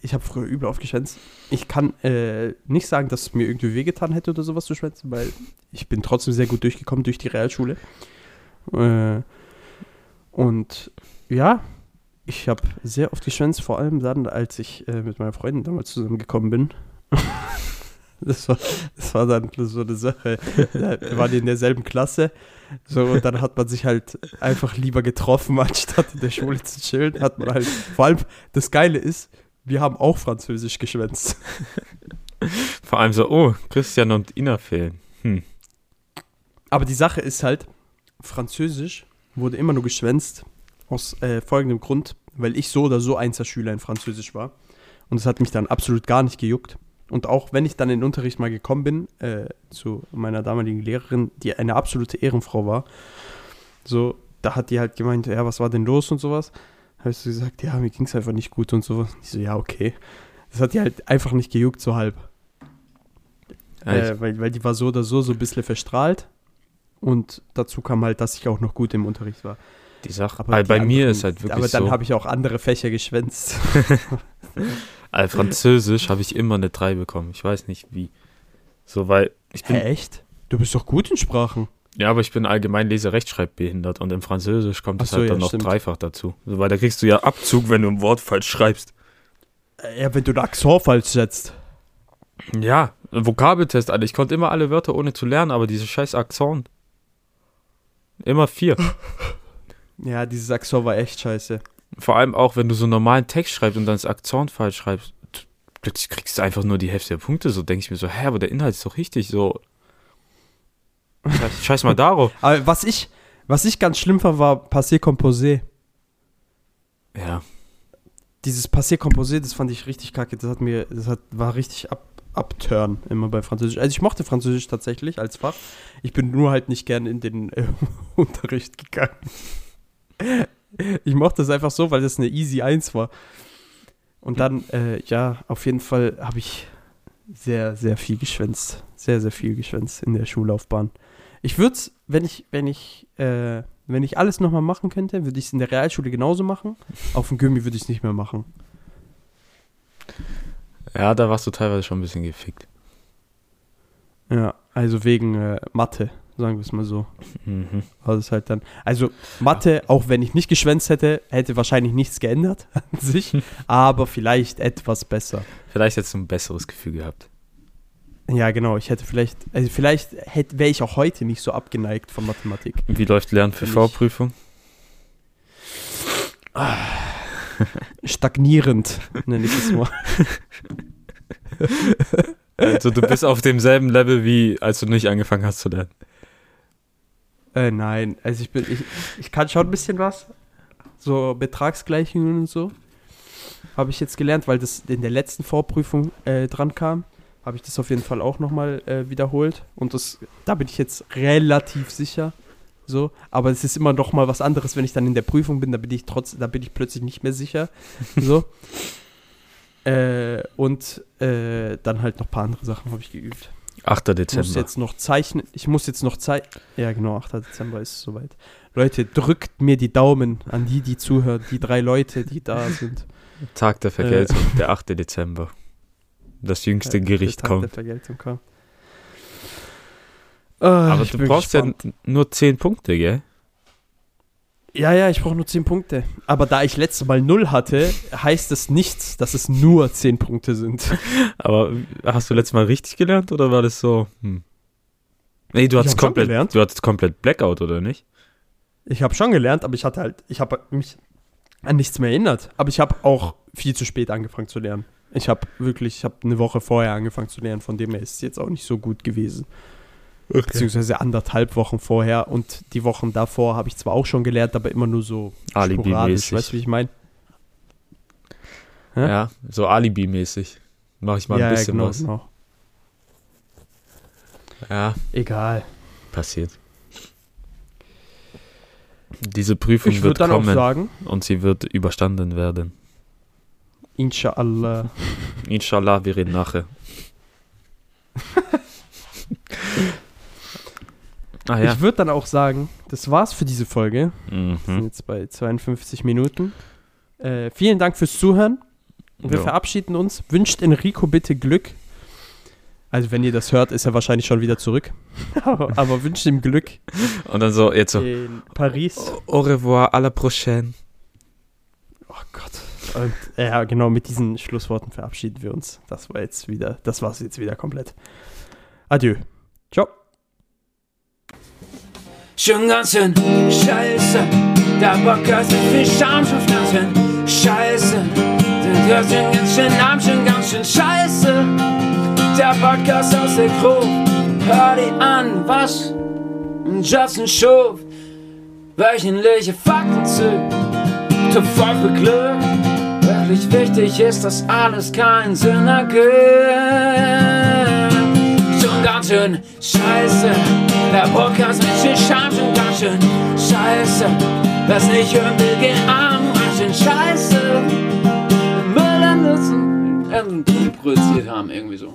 Speaker 4: Ich habe früher übel aufgeschwänzt. Ich kann äh, nicht sagen, dass es mir irgendwie wehgetan hätte oder sowas zu schwänzen, weil ich bin trotzdem sehr gut durchgekommen durch die Realschule. Äh, und ja, ich habe sehr oft geschwänzt, vor allem dann, als ich äh, mit meiner Freundin damals zusammengekommen bin. Das war, das war dann so eine Sache. Wir waren in derselben Klasse. So, und dann hat man sich halt einfach lieber getroffen, anstatt in der Schule zu chillen. Hat man halt, vor allem, das Geile ist, wir haben auch Französisch geschwänzt.
Speaker 3: Vor allem so, oh, Christian und Ina fehlen. Hm.
Speaker 4: Aber die Sache ist halt, Französisch wurde immer nur geschwänzt aus äh, folgendem Grund, weil ich so oder so Einzelschüler in Französisch war. Und es hat mich dann absolut gar nicht gejuckt. Und auch wenn ich dann in den Unterricht mal gekommen bin, äh, zu meiner damaligen Lehrerin, die eine absolute Ehrenfrau war, so, da hat die halt gemeint, ja, was war denn los und sowas. Habe ich so gesagt, ja, mir ging es einfach nicht gut und sowas. Ich so, ja, okay. Das hat die halt einfach nicht gejuckt, so halb. Äh, weil, weil die war so oder so so ein bisschen verstrahlt. Und dazu kam halt, dass ich auch noch gut im Unterricht war.
Speaker 3: die Sache,
Speaker 4: Aber
Speaker 3: bei,
Speaker 4: die
Speaker 3: bei mir
Speaker 4: anderen-
Speaker 3: ist halt wirklich
Speaker 4: Aber dann
Speaker 3: so,
Speaker 4: habe ich auch andere Fächer geschwänzt.
Speaker 3: äh, Französisch habe ich immer eine 3 bekommen. Ich weiß nicht wie. So, weil ich bin,
Speaker 4: Hä, echt? Du bist doch gut in Sprachen.
Speaker 3: Ja, aber ich bin allgemein Lese-Rechtschreibbehindert und im Französisch kommt es
Speaker 4: so,
Speaker 3: halt
Speaker 4: ja,
Speaker 3: dann noch
Speaker 4: stimmt.
Speaker 3: dreifach dazu. Weil da kriegst du ja Abzug, wenn du ein Wort falsch schreibst.
Speaker 4: Äh, Ja, wenn du den Akzent falsch setzt.
Speaker 3: Ja, ein Vokabeltest, Alter. Ich konnte immer alle Wörter ohne zu lernen, aber diese scheiß Akzent. Immer vier.
Speaker 4: Ja, dieses Akzent war echt scheiße.
Speaker 3: Vor allem auch, wenn du so einen normalen Text schreibst und dann das Akzent falsch schreibst, plötzlich kriegst du einfach nur die Hälfte der Punkte. So denke ich mir so, hä, aber der Inhalt ist doch richtig. So, scheiß, scheiß mal darauf.
Speaker 4: Aber was ich, was ich ganz schlimm fand, war Passé Composé.
Speaker 3: Ja,
Speaker 4: dieses Passé Composé, das fand ich richtig kacke. Das hat mir, das hat, war richtig ab, abturn immer bei Französisch. Also ich mochte Französisch tatsächlich als Fach. Ich bin nur halt nicht gern in den äh, Unterricht gegangen. Ich mochte es einfach so, weil das eine Easy 1 war. Und dann, äh, ja, auf jeden Fall habe ich sehr, sehr viel geschwänzt. Sehr, sehr viel geschwänzt in der Schullaufbahn. Ich würde es, wenn ich, wenn ich, äh, wenn ich alles nochmal machen könnte, würde ich es in der Realschule genauso machen. Auf dem Gimmi würde ich es nicht mehr machen.
Speaker 3: Ja, da warst du teilweise schon ein bisschen gefickt.
Speaker 4: Ja, also wegen äh, Mathe, sagen wir es mal so.
Speaker 3: Mhm.
Speaker 4: Also es halt dann, also Mathe, auch wenn ich nicht geschwänzt hätte, hätte wahrscheinlich nichts geändert an sich, aber vielleicht etwas besser.
Speaker 3: Vielleicht hättest du ein besseres Gefühl gehabt.
Speaker 4: Ja, genau, ich hätte vielleicht, also vielleicht wäre ich auch heute nicht so abgeneigt von Mathematik.
Speaker 3: Wie läuft Lernen für Vorprüfung?
Speaker 4: Stagnierend, nenne ich es mal.
Speaker 3: Also du bist auf demselben Level, wie als du nicht angefangen hast zu lernen.
Speaker 4: Äh, nein, also ich bin, ich, ich kann schon ein bisschen was. So Betragsgleichungen und so. Habe ich jetzt gelernt, weil das in der letzten Vorprüfung äh, dran kam. Habe ich das auf jeden Fall auch nochmal äh, wiederholt. Und das, da bin ich jetzt relativ sicher. So, aber es ist immer noch mal was anderes, wenn ich dann in der Prüfung bin, da bin ich trotz, da bin ich plötzlich nicht mehr sicher. So. äh, und äh, dann halt noch ein paar andere Sachen habe ich geübt.
Speaker 3: 8.
Speaker 4: Ich muss
Speaker 3: Dezember.
Speaker 4: jetzt noch zeichnen. Ich muss jetzt noch zeichnen. Ja, genau, 8. Dezember ist es soweit. Leute, drückt mir die Daumen an die, die zuhören. Die drei Leute, die da sind.
Speaker 3: Tag der Vergeltung, der 8. Dezember. Das jüngste
Speaker 4: Äh,
Speaker 3: Gericht
Speaker 4: der Tag der
Speaker 3: kommt.
Speaker 4: Vergeltung kam. Ah,
Speaker 3: Aber du brauchst
Speaker 4: gespannt.
Speaker 3: ja nur 10 Punkte, gell?
Speaker 4: Ja, ja, ich brauche nur 10 Punkte. Aber da ich letztes Mal 0 hatte, heißt es nicht, dass es nur 10 Punkte sind.
Speaker 3: Aber hast du letztes Mal richtig gelernt oder war das so? Hm. Nee, du hattest komplett, du hattest komplett Blackout, oder nicht?
Speaker 4: Ich habe schon gelernt, aber ich hatte halt, ich habe mich an nichts mehr erinnert. Aber ich habe auch viel zu spät angefangen zu lernen. Ich habe wirklich, ich habe eine Woche vorher angefangen zu lernen, von dem her ist es jetzt auch nicht so gut gewesen. Beziehungsweise anderthalb Wochen vorher und die Wochen davor habe ich zwar auch schon gelernt, aber immer nur so sporadisch.
Speaker 3: Alibi-mäßig.
Speaker 4: Weißt du, wie ich meine? Hä?
Speaker 3: Ja, so Alibi-mäßig. Mach ich mal ein bisschen
Speaker 4: genau,
Speaker 3: was.
Speaker 4: genau.
Speaker 3: Ja,
Speaker 4: Egal.
Speaker 3: passiert. Diese Prüfung wird kommen
Speaker 4: sagen,
Speaker 3: und sie wird überstanden werden.
Speaker 4: Inshallah.
Speaker 3: Inshallah, wir reden nachher. ah ja.
Speaker 4: Ich würde dann auch sagen, das war's für diese Folge. Wir sind
Speaker 3: Mhm.
Speaker 4: jetzt bei 52 Minuten. Äh, vielen Dank fürs Zuhören. Wir
Speaker 3: Ja.
Speaker 4: verabschieden uns. Wünscht Enrico bitte Glück. Also, wenn ihr das hört, ist er wahrscheinlich schon wieder zurück. aber, aber wünscht ihm Glück
Speaker 3: Und dann so, jetzt so.
Speaker 4: in Paris.
Speaker 3: Au revoir, à la prochaine.
Speaker 4: Oh Gott. Und ja, genau, mit diesen Schlussworten verabschieden wir uns. Das war jetzt wieder, das war's jetzt wieder komplett. Adieu. Ciao.
Speaker 1: Schon ganz schön scheiße. Der Podcast mit viel Scham ganz schön scheiße. Der hört schon ganz schön Namen schon ganz schön scheiße. Der Podcast aus der Gruppe. Hör dir an, was Justin schuf. Wöchentliche Fakten zu. Zu voll für Glück. Wirklich wichtig ist, dass alles keinen Sinn ergibt schon ganz schön scheiße. Der Podcast mit viel Scham schon ganz schön scheiße. Wer's nicht hören will, geh arm, ganz schön scheiße. Müll an Nutzen, produziert haben, irgendwie so.